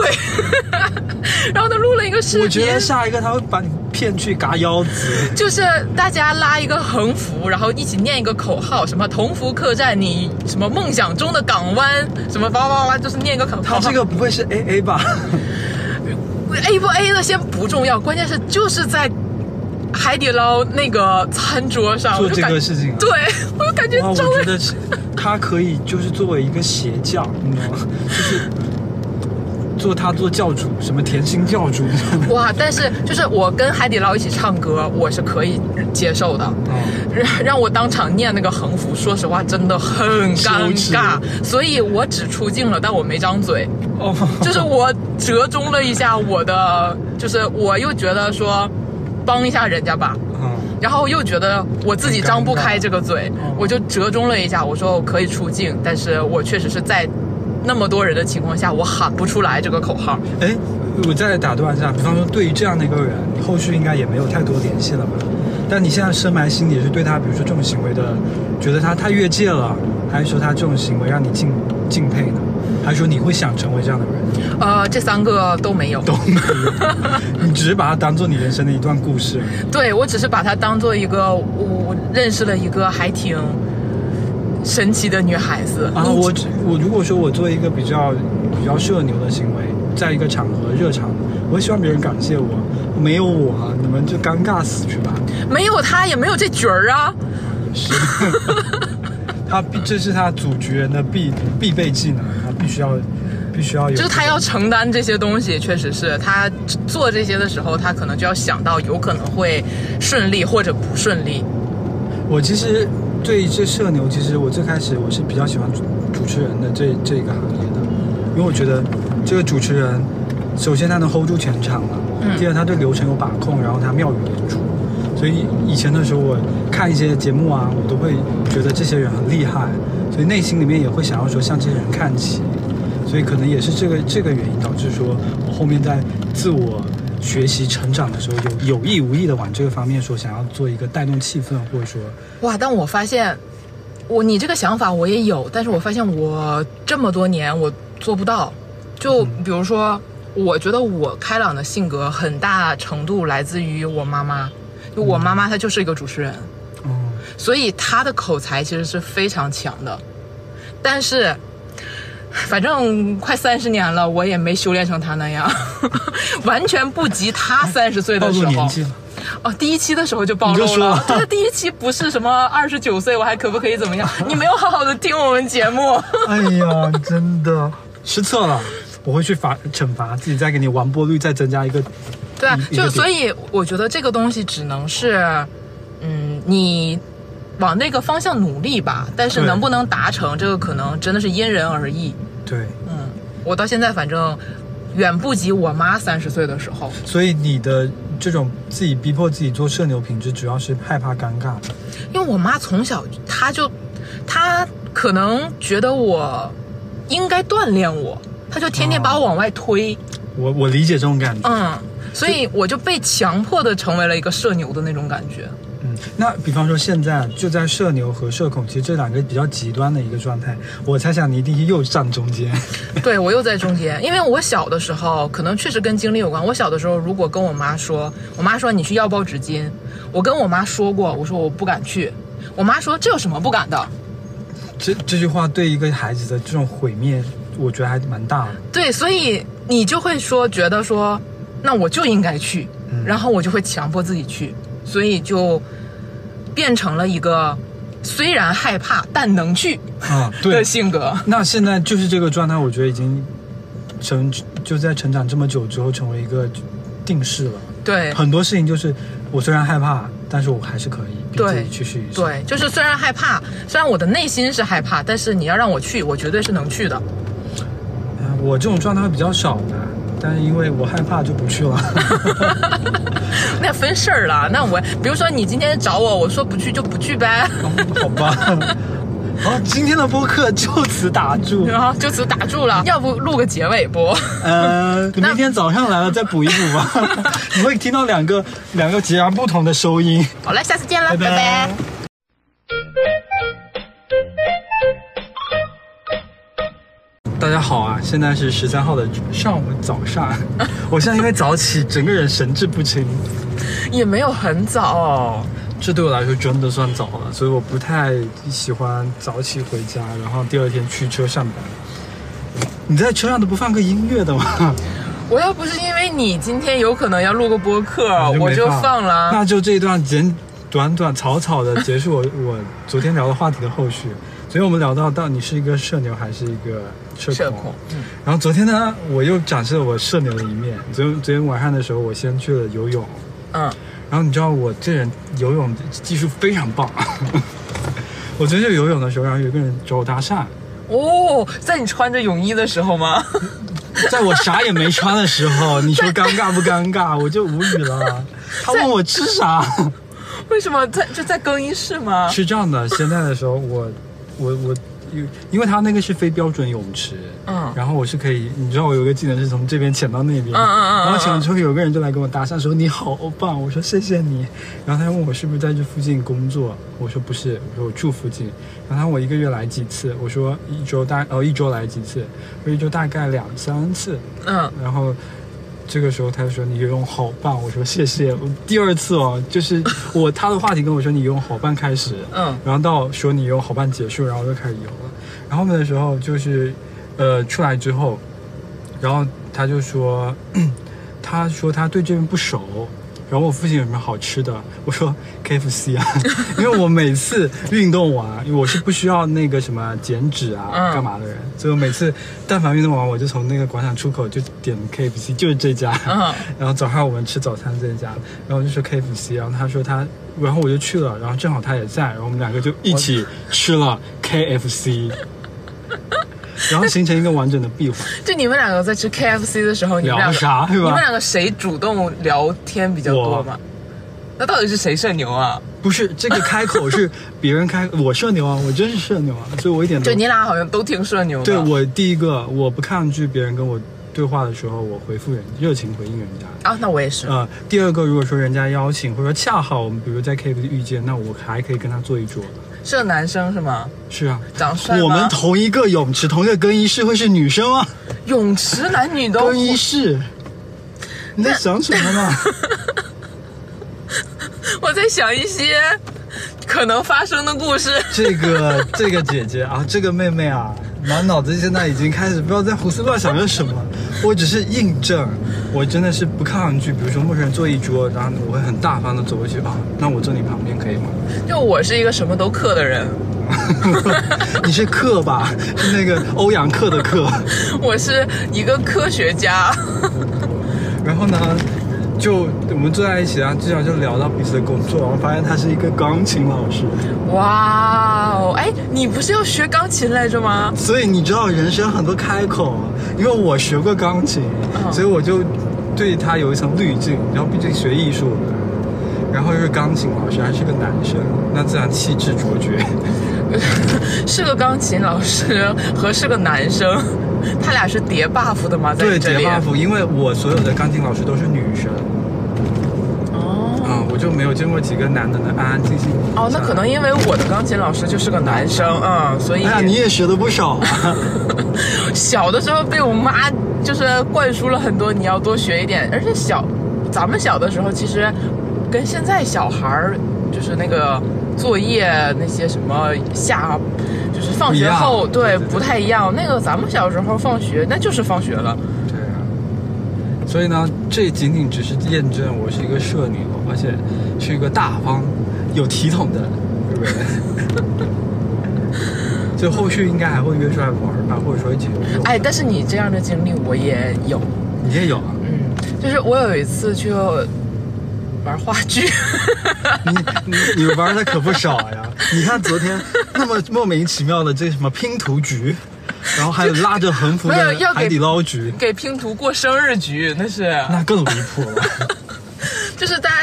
然后他录了一个视频，我觉得下一个他会把你骗去嘎腰子。就是大家拉一个横幅，然后一起念一个口号，什么同福客栈，你什么梦想中的港湾，什么哇哇哇，就是念一个口号。他这个不会是 A A 吧？A 不 A 的先不重要，关键是就是在海底捞那个餐桌上做这个事情啊对我就感觉周围觉得他可以就是作为一个邪教，你知道吗？就是做他做教主，什么甜心教主？哇，但是就是我跟海底捞一起唱歌，我是可以接受的。哦，让让我当场念那个横幅，说实话真的很尴尬，所以我只出镜了，但我没张嘴。哦，就是我折中了一下我的，就是我又觉得说帮一下人家吧，嗯，然后又觉得我自己张不开这个嘴我就折中了一下，我说我可以出镜，但是我确实是在那么多人的情况下，我喊不出来这个口号。哎，我再打断一下，比方说对于这样的一个人，你后续应该也没有太多联系了吧？但你现在深埋心底是对他，比如说这种行为的，觉得他太越界了，还是说他这种行为让你敬敬佩呢？还是说你会想成为这样的人？呃，这三个都没有，都没有，你只是把它当做你人生的一段故事。对我只是把它当做一个我认识了一个还挺神奇的女孩子啊，我我如果说我做一个比较比较社牛的行为，在一个场合热场，我会希望别人感谢我，没有我啊，你们就尴尬死去吧。没有他也没有这角儿啊。是，他必这是他组局人的必必备技能，他必须要必须要有。就是他要承担这些东西，确实是他做这些的时候，他可能就要想到有可能会顺利或者不顺利。我其实对这社牛，其实我最开始我是比较喜欢主主持人的这这个行业的，因为我觉得这个主持人，首先他能 hold 住全场嘛，嗯。第二他对流程有把控，然后他妙语连珠，所以以前的时候我看一些节目啊，我都会觉得这些人很厉害，所以内心里面也会想要说向这些人看齐，所以可能也是这个这个原因导致说我后面在自我学习成长的时候，有有意无意的往这个方面说，想要做一个带动气氛，或者说。哇！但我发现，我你这个想法我也有，但是我发现我这么多年我做不到。就比如说，我觉得我开朗的性格很大程度来自于我妈妈，就我妈妈她就是一个主持人，哦，所以她的口才其实是非常强的，但是。反正快三十年了，我也没修炼成他那样，完全不及他三十岁的时候。露年纪了。哦，第一期的时候就暴露了。对，第一期不是什么二十九岁，我还可不可以怎么样？你没有好好的听我们节目。哎呀，真的失策了，我会去罚惩罚自己，再给你完播率再增加一个。对就所以我觉得这个东西只能是，嗯，你往那个方向努力吧。但是能不能达成，这个可能真的是因人而异。对，嗯，我到现在反正远不及我妈三十岁的时候。所以你的这种自己逼迫自己做社牛品质，主要是害怕尴尬。因为我妈从小她就，她可能觉得我应该锻炼我，她就天天把我往外推。我我理解这种感觉。嗯，所以我就被强迫的成为了一个社牛的那种感觉。嗯，那比方说现在就在社牛和社恐，其实这两个比较极端的一个状态，我猜想你一定又站中间。对我又在中间，因为我小的时候可能确实跟经历有关。我小的时候如果跟我妈说，我妈说你去要包纸巾，我跟我妈说过，我说我不敢去，我妈说这有什么不敢的？这这句话对一个孩子的这种毁灭，我觉得还蛮大的。对，所以你就会说觉得说，那我就应该去，嗯然后我就会强迫自己去，所以就变成了一个虽然害怕但能去啊，对的，性格。那现在就是这个状态，我觉得已经成就在成长这么久之后，成为一个定势了。对很多事情就是我虽然害怕，但是我还是可以逼自对己去试一试。对，就是虽然害怕，虽然我的内心是害怕，但是你要让我去，我绝对是能去的。嗯，我这种状态会比较少的，但是因为我害怕就不去了。那分事儿了。那我比如说你今天找我，我说不去就不去呗，好吧。好，今天的播客就此打住。然后就此打住了。要不录个结尾不？呃，那明天早上来了再补一补吧。你会听到两个两个截然不同的收音。好了，下次见了，拜拜拜大家好啊，现在是十三号的上午早上，我现在因为早起，整个人神志不清。也没有很早。这对我来说真的算早了，所以我不太喜欢早起回家，然后第二天驱车上班。你在车上都不放个音乐的吗？我要不是因为你今天有可能要录个播客，我就放了。那就这一段简短短草草的结束我我昨天聊的话题的后续。所以我们聊到到底是一个社牛还是一个社恐？社恐，嗯，然后昨天呢，我又展示了我社牛的一面。昨昨天晚上的时候，我先去了游泳，嗯，然后你知道我这人游泳技术非常棒。我昨天去游泳的时候，然后有一个人找我搭讪，哦，在你穿着泳衣的时候吗？在我啥也没穿的时候，你说尴尬不尴尬？我就无语了。他问我吃啥，为什么在就在更衣室吗？是这样的，现在的时候我我我，因因为他那个是非标准泳池，嗯。然后我是可以，你知道我有个技能是从这边潜到那边，嗯嗯嗯嗯。然后潜完之后有个人就来跟我搭讪说你好棒，我说谢谢你，然后他问我是不是在这附近工作，我说不是，我说我住附近，然后他问我一个月来几次，我说一周大哦一周来几次，我说一周大概两三次，嗯，然后这个时候他就说你游泳好棒，我说谢谢。我第二次哦，就是 我他的话题跟我说你游泳好棒开始，嗯然后到说你游泳好棒结束，然后我就开始游了。然后面的时候就是，呃，出来之后，然后他就说，他说他对这边不熟。然后我附近有什么好吃的？我说 KFC 啊，因为我每次运动完，因为我是不需要那个什么减脂啊、嗯。干嘛的人，所以我每次但凡运动完，我就从那个广场出口就点 KFC，就是这家。嗯。然后早上我们吃早餐这家，然后我就说 KFC，然后他说他，然后我就去了，然后正好他也在，然后我们两个就一起吃了 KFC，然后形成一个完整的闭环。就你们两个在吃 KFC 的时候，你们两聊个啥你们两个谁主动聊天比较多吗？那到底是谁社牛啊？不是这个开口是 别人开，我社牛啊，我真是社牛啊，所以我一点都就你俩好像都挺社牛的。对我第一个我不抗拒别人跟我对话的时候，我回复人热情回应人家。啊，那我也是。呃，第二个，如果说人家邀请，或者说恰好我们比如在 KTV 遇见，那我还可以跟他坐一桌。是个男生是吗？是啊，长帅吗？我们同一个泳池，同一个更衣室会是女生吗？泳池男女都更衣室，你在想什么呢？我在想一些可能发生的故事。这个这个姐姐啊，这个妹妹啊，满脑子现在已经开始不知道在胡思乱想着什么。我只是印证，我真的是不抗拒，比如说陌生人坐一桌，然后我会很大方的走过去啊，那我坐你旁边可以吗？就我是一个什么都克的人，你是克吧？是那个欧阳克的克。我是一个科学家。然后呢，就我们坐在一起啊，至少就聊到彼此的工作，然后发现他是一个钢琴老师，哇哦，哎，你不是要学钢琴来着吗？所以你知道人生很多开口，因为我学过钢琴，嗯所以我就对他有一层滤镜，然后毕竟学艺术的。然后又是钢琴老师，还是个男生，那自然气质卓绝。是个钢琴老师和是个男生，他俩是叠 buff 的吗？在对，叠 buff，因为我所有的钢琴老师都是女生，就没有见过几个男的能安安静静。哦，那可能因为我的钢琴老师就是个男生，嗯，所以哎呀，你也学的不少啊。小的时候被我妈就是灌输了很多，你要多学一点。而且小，咱们小的时候其实跟现在小孩儿就是那个作业那些什么下，就是放学后对不太一样。那个咱们小时候放学那就是放学了，对啊，所以呢，这仅仅只是验证我是一个社牛，而且是一个大方、有体统的人。所以后续应该还会约出来玩吧，或者说一起。哎，但是你这样的经历我也有，你也有啊？嗯，就是我有一次去玩话剧，你你你玩的可不少呀！你看昨天那么莫名其妙的这什么拼图局，然后还有拉着横幅的海底捞局，给拼图过生日局，那是。那更离谱了。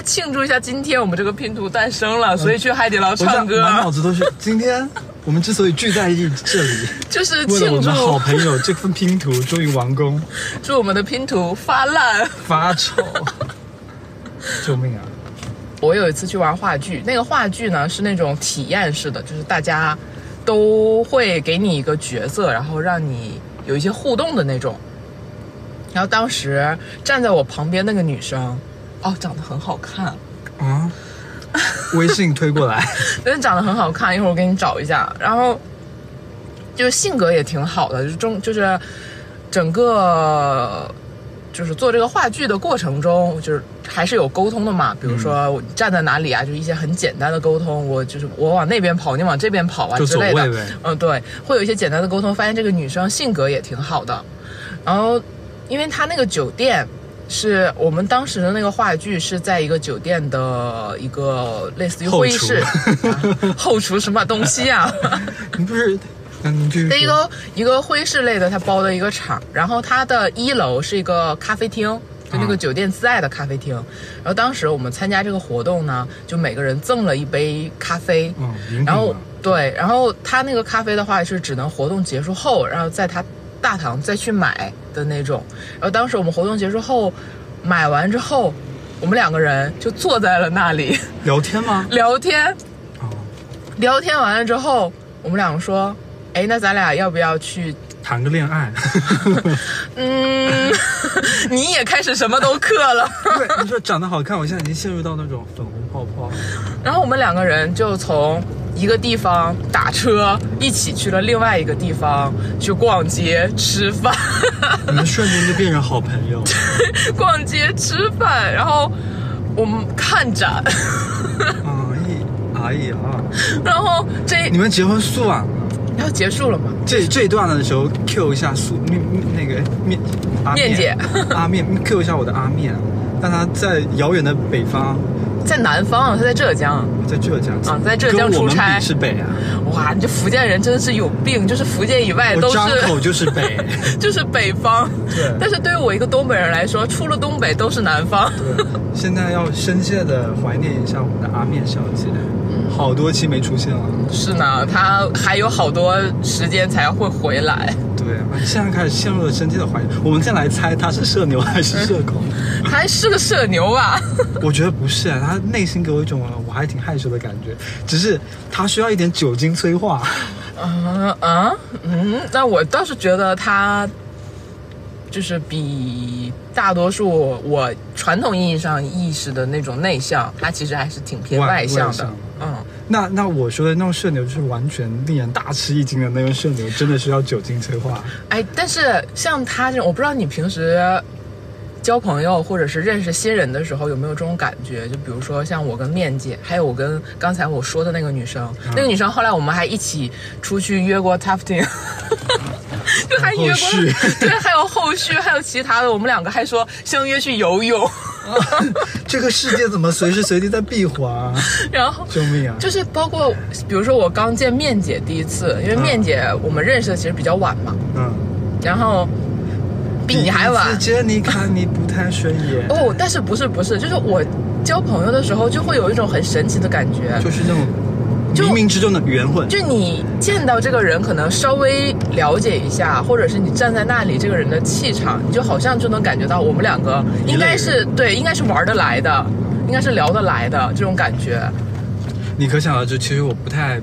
庆祝一下今天我们这个拼图诞生了，所以去海底捞唱歌，满脑子都是今天我们之所以聚在一这里，就是为了我们庆祝好朋友这份拼图终于完工 祝我们的拼图发烂。发愁，救命啊！我有一次去玩话剧，那个话剧呢是那种体验式的，就是大家都会给你一个角色，然后让你有一些互动的那种。然后当时站在我旁边那个女生，哦，长得很好看，啊，微信推过来，真的长得很好看，一会儿我给你找一下。然后就是性格也挺好的，就是中就是整个就是做这个话剧的过程中，就是还是有沟通的嘛。比如说我站在哪里啊，就一些很简单的沟通。我就是我往那边跑，你往这边跑啊之类的。嗯，对，会有一些简单的沟通。发现这个女生性格也挺好的，然后因为她那个酒店。是我们当时的那个话剧是在一个酒店的一个类似于会议室，啊后厨什么东西啊？你不是？那你继续说。在一个一个会议室类的，他包的一个场，然后它的一楼是一个咖啡厅，就那个啊酒店自带的咖啡厅。然后当时我们参加这个活动呢，就每个人赠了一杯咖啡，嗯，然后对，然后他那个咖啡的话是只能活动结束后，然后在他大堂再去买的那种。然后当时我们活动结束后，买完之后，我们两个人就坐在了那里聊天吗？聊天。哦，聊天完了之后，我们两个说，哎，那咱俩要不要去？谈个恋爱。嗯，你也开始什么都嗑了。对，你说长得好看，我现在已经陷入到那种粉红泡泡。然后我们两个人就从一个地方打车，一起去了另外一个地方去逛街吃饭，你们瞬间就变成好朋友。逛街吃饭，然后我们看展，哎哎呀，然后这你们结婚素晚了。要结束了吗？这这一段的时候，Q 一下素面那个面阿面姐阿面 Q 一下我的阿面，让他在遥远的北方，在南方，他在浙江。在浙江啊在浙江出差比是北啊，哇，你这福建人真的是有病，就是福建以外我都张口就是北。就是北方。对但是对于我一个东北人来说，出了东北都是南方。对，现在要深切的怀念一下我们的阿面小姐，好多期没出现了。是呢，他还有好多时间才会回来。对，啊现在开始陷入了深切的怀疑。我们再来猜他是社牛还是社恐？他还是个社牛吧！我觉得不是，啊他内心给我一种我还挺害羞的感觉，只是他需要一点酒精催化。嗯 嗯嗯，那我倒是觉得他就是比大多数我传统意义上意识的那种内向，他其实还是挺偏外外向的外向。嗯，那那我说的那种社牛，就是完全令人大吃一惊的那种社牛，真的是要酒精催化。哎，但是像他这种，我不知道你平时交朋友或者是认识新人的时候有没有这种感觉？就比如说像我跟面姐，还有我跟刚才我说的那个女生，嗯那个女生后来我们还一起出去约过 tufting。就还约过，对，还有后续，还有其他的，我们两个还说相约去游泳，这个世界怎么随时随地在闭环？然后救命啊！就是包括，比如说我刚见面姐第一次，因为面姐我们认识的其实比较晚嘛，嗯，然后比你还晚。第一次见你看你不太顺眼，哦，但是不是不是，就是我交朋友的时候就会有一种很神奇的感觉，就是那种就冥冥之中的缘分。就你见到这个人，可能稍微了解一下，或者是你站在那里，这个人的气场，你就好像就能感觉到我们两个应该是对，应该是玩得来的，应该是聊得来的这种感觉。你可想而知，其实我不太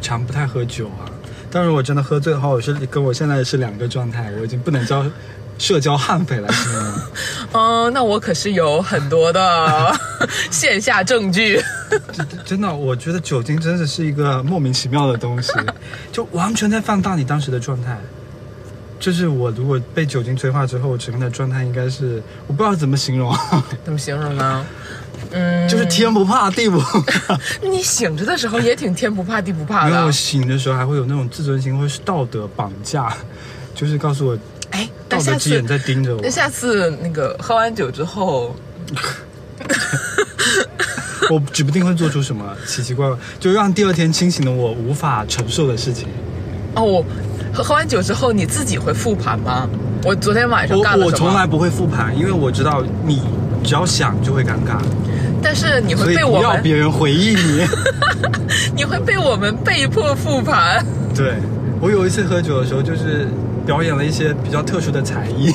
常不太喝酒啊，但是我真的喝醉的话，我是跟我现在是两个状态，我已经不能叫社交悍匪来形容了。嗯，那我可是有很多的 线下证据。真真的，我觉得酒精真的是一个莫名其妙的东西，就完全在放大你当时的状态。就是我如果被酒精催化之后，我整个人的状态应该是我不知道怎么形容，怎么形容呢？嗯，就是天不怕地不怕。你醒着的时候也挺天不怕地不怕没有，我。醒的时候还会有那种自尊心或是道德绑架，就是告诉我哎，道但下次在盯着我那。下次那个喝完酒之后，我指不定会做出什么奇奇怪怪，就让第二天清醒的我无法承受的事情。哦，我喝喝完酒之后你自己会复盘吗？我昨天晚上我？我从来不会复盘，因为我知道你只要想就会尴尬，但是你会被我要别人回忆你。你会被我们被迫复盘。对我有一次喝酒的时候，就是表演了一些比较特殊的才艺，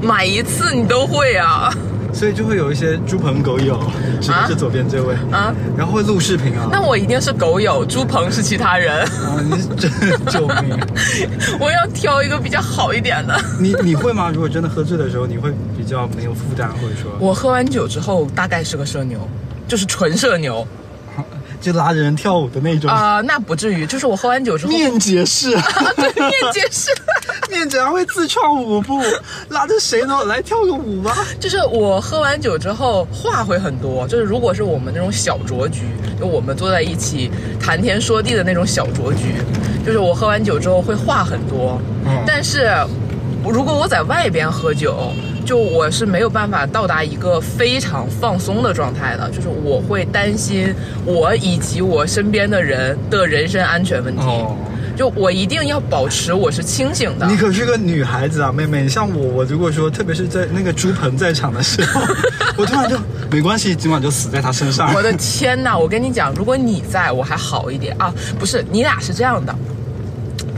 买一次你都会啊 所以就会有一些猪朋狗友，指的是左边这位，啊！然后会录视频啊。那我一定是狗友，猪朋是其他人。啊，你真 救命！我要挑一个比较好一点的。你你会吗？如果真的喝醉的时候，你会比较没有负担，或者说我喝完酒之后大概是个社牛，就是纯社牛就拉着人跳舞的那种。啊、那不至于，就是我喝完酒之后，面姐是，对 面姐是，面姐还会自创舞步，拉着谁呢？来跳个舞吧。就是我喝完酒之后话会很多，就是如果是我们那种小酌局，就我们坐在一起谈天说地的那种小酌局，就是我喝完酒之后会话很多，嗯但是如果我在外边喝酒。就我是没有办法到达一个非常放松的状态的，就是我会担心我以及我身边的人的人身安全问题。哦，就我一定要保持我是清醒的。你可是个女孩子啊，妹妹。你像我，我如果说，特别是在那个猪鹏在场的时候，我突然就没关系，今晚就死在他身上。我的天哪！我跟你讲，如果你在我还好一点啊，不是，你俩是这样的，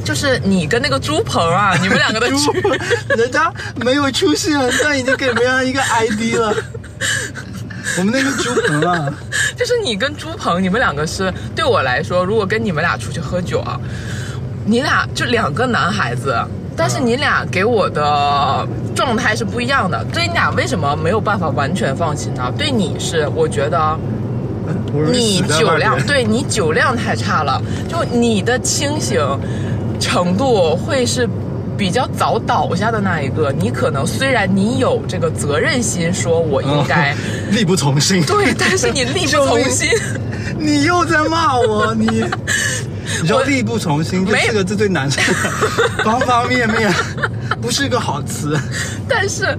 就是你跟那个猪鹏啊，你们两个的猪区，棚，人家没有出现，但已经给别人一个 ID 了。我们那个猪鹏啊，就是你跟朱鹏，你们两个是对我来说，如果跟你们俩出去喝酒啊，你俩就两个男孩子。但是你俩给我的状态是不一样的，对你俩为什么没有办法完全放心呢？对你是，我觉得你酒量，对你酒量太差了，就你的清醒程度会是比较早倒下的那一个。你可能虽然你有这个责任心，说我应该、哦力不从心。对，但是你力不从心。你又在骂我，你你知道力不从心这没四个字最难受，方方面面不是一个好词。但是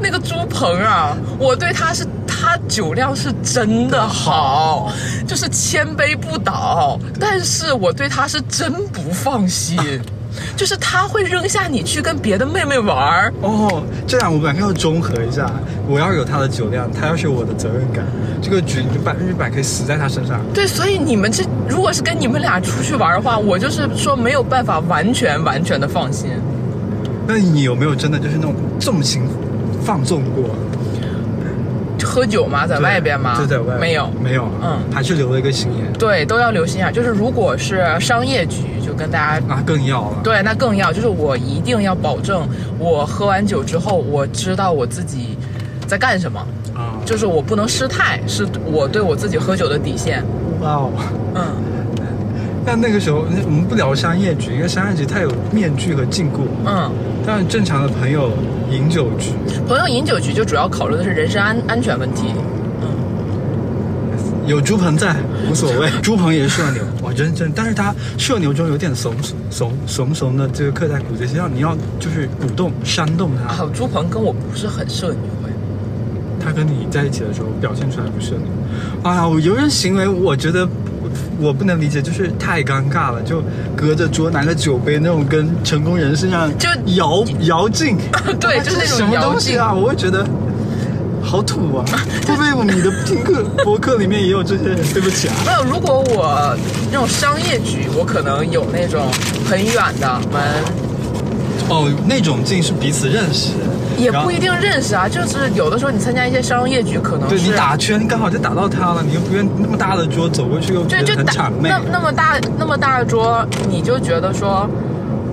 那个朱鹏啊，我对他是他酒量是真的好，就是千杯不倒。但是我对他是真不放心，就是他会扔下你去跟别的妹妹玩儿。哦，这样我们两个要中和一下，我要有他的酒量，他要是有我的责任感，这个局你就百分之百可以死在他身上。对，所以你们这如果是跟你们俩出去玩的话，我就是说没有办法完全完全的放心。那你有没有真的就是那种纵情放纵过？喝酒吗？在外边吗？就在外面没有。没有，嗯还是留了一个心眼，对，都要留心眼。就是如果是商业局，就跟大家那更要了。对，那更要，就是我一定要保证，我喝完酒之后，我知道我自己在干什么，啊，就是我不能失态，是我对我自己喝酒的底线。哇哦。嗯，但那个时候，那我们不聊商业局，因为商业局它有面具和禁锢。嗯，但正常的朋友饮酒局，朋友饮酒局就主要考虑的是人身安安全问题。嗯。有猪棚在无所谓，猪棚也是社牛，哇，真真，但是他社牛中有点怂怂怂怂的，这个刻在骨子上，你要就是鼓动煽动他，好，朱鹏跟我不是很社牛哎，他跟你在一起的时候表现出来不社牛。哎呀，我有人行为，我觉得我我不能理解，就是太尴尬了，就隔着桌拿个酒杯那种跟成功人士一样，就摇摇镜，对就是那种什么东西啊，我会觉得。好土啊！会不会你的听课博客里面也有这些人？对不起啊。没有，如果我那种商业局，我可能有那种很远的门，哦，那种镜是彼此认识，也不一定认识啊，就是有的时候你参加一些商业局，可能是对你打圈刚好就打到他了，你又不愿那么大的桌走过去又就就打很谄媚那。那么大那么大的桌，你就觉得说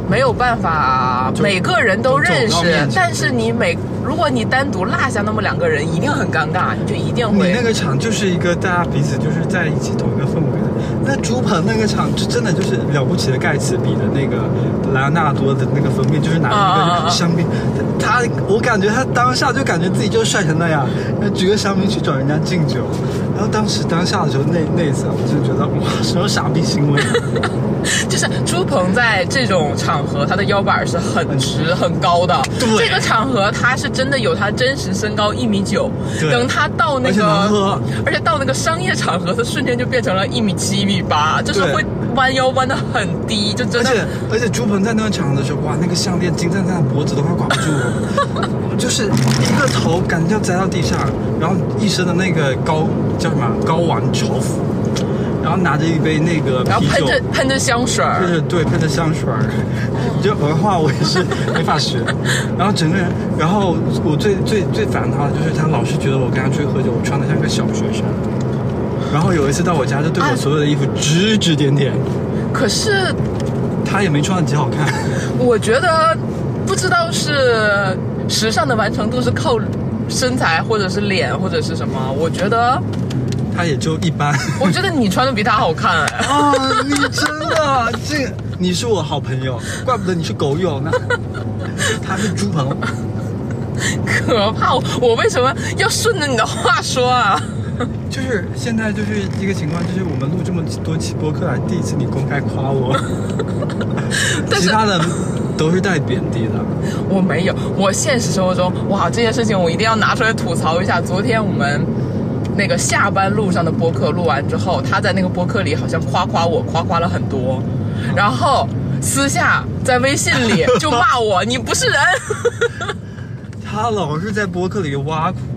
没有办法每个人都认识但是你每如果你单独落下那么两个人，一定很尴尬，你就一定会你那个场就是一个大家彼此就是在一起同一个氛围的。那朱鹏那个场就真的就是了不起的盖茨比的那个莱昂纳多的那个封面，就是拿一啊个香槟，他我感觉他当下就感觉自己就帅成那样，那举个香槟去找人家敬酒。然后当时当下的时候那那一次啊，我就觉得哇，什么傻逼行为！就是朱鹏在这种场合，他的腰板是很直很高的。对这个场合他是真的有他真实身高一米九。对等他到那个喝，而且到那个商业场合，他瞬间就变成了一米七、一米八，就是对会弯腰弯的很低，就真而且的。而且朱鹏在那个场的时候，哇，那个项链金灿灿的脖子都快挂不住了，就是一个头感觉要栽到地上，然后一身的那个高叫什么高玩潮服，然后拿着一杯那个啤酒，然后喷着喷着香水儿，就是对喷着香水儿，你这文化我也是没法学。然后整个人，然后我最最最烦他的就是他老是觉得我跟他出去喝酒，我穿的像个小学生。然后有一次到我家，就对我所有的衣服指指点点，可是他也没穿的极好看。我觉得不知道是时尚的完成度是靠身材，或者是脸，或者是什么。我觉得，他也就一般。我觉得你穿的比他好看、哎。啊，你真的这，你是我好朋友，怪不得你是狗友呢。他是猪朋，可怕！我为什么要顺着你的话说啊？就是现在就是一个情况，就是我们录这么多期播客来，第一次你公开夸我，其他的都是带贬低的。我没有，我现实生活中，哇，这件事情我一定要拿出来吐槽一下。昨天我们那个下班路上的播客录完之后，他在那个播客里好像夸夸我，夸夸了很多，然后私下在微信里就骂我，你不是人。他老是在播客里挖苦我，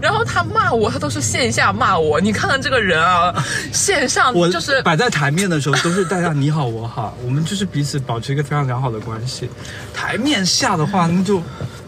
然后他骂我，他都是线下骂我。你看看这个人啊，线上我就是摆在台面的时候都是大家你好我好，我们就是彼此保持一个非常良好的关系。台面下的话，那就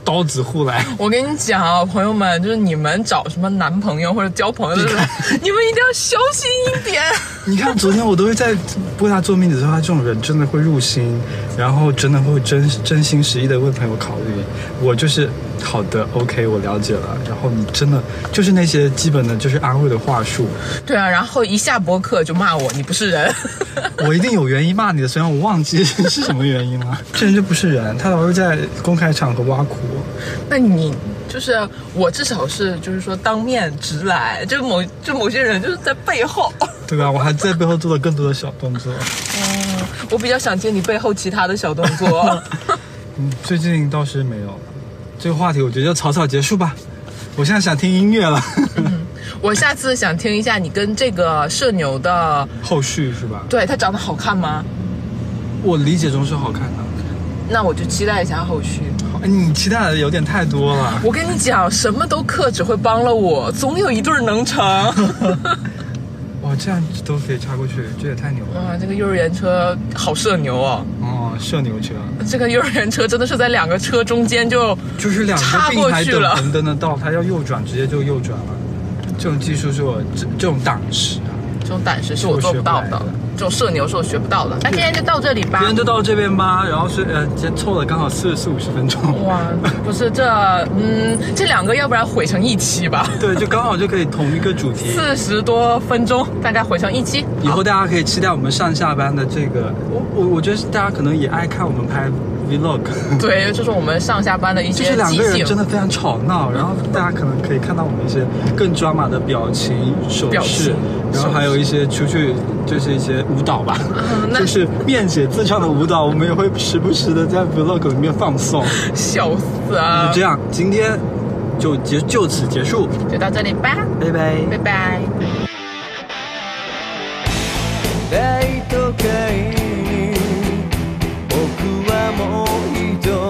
刀子互来。我跟你讲啊，朋友们，就是你们找什么男朋友或者交朋友的时候，你们一定要小心一点。你看，昨天我都是在为他做面子的时候，他这种人真的会入心，然后真的会真真心实意的为朋友考虑。我就是好的，OK，我了解了。然后你真的就是那些基本的就是安慰的话术，对啊，然后一下播客就骂我，你不是人。我一定有原因骂你的，虽然我忘记是什么原因了。这人就不是人，他老是在公开场合挖苦我。那你就是我，至少是就是说当面直来，就某就某些人就是在背后。对吧？我还在背后做了更多的小动作。嗯，我比较想听你背后其他的小动作。嗯，最近倒是没有了。这个话题我觉得就草草结束吧。我现在想听音乐了，我下次想听一下你跟这个社牛的，后续是吧？对他长得好看吗？我理解中是好看的。那我就期待一下后续。哎你期待的有点太多了。我跟你讲，什么都克只会帮了我，总有一对能成。哇，这样都可以插过去，这也太牛了。哇，这个幼儿园车好社牛哦！哦，社牛车这个幼儿园车真的是在两个车中间就就是两个并排等红灯的道，它要右转直接就右转了。这种技术是我这这种档次啊。这种胆识是我做不到的这种社牛是我学不到的。那今天就到这里吧今。天就到这边吧，然后是呃，今天凑了刚好四四五十分钟。哇，不是这，嗯，这两个要不然毁成一期吧？对，就刚好就可以同一个主题。四十多分钟，大概毁成一期。以后大家可以期待我们上下班的这个，我我我觉得大家可能也爱看我们拍 vlog。对，就是我们上下班的一些就是两个人真。的非常吵闹，然后大家可能可以看到我们一些更抓马的表情、手势情，然后还有一些出去就是一些舞蹈吧，那就是便写自唱的舞蹈，我们也会时不时的在 vlog 里面放送。笑死啊！就这样，今天就结就此结束，就到这里吧，拜拜。拜拜。大都会に僕はもう一人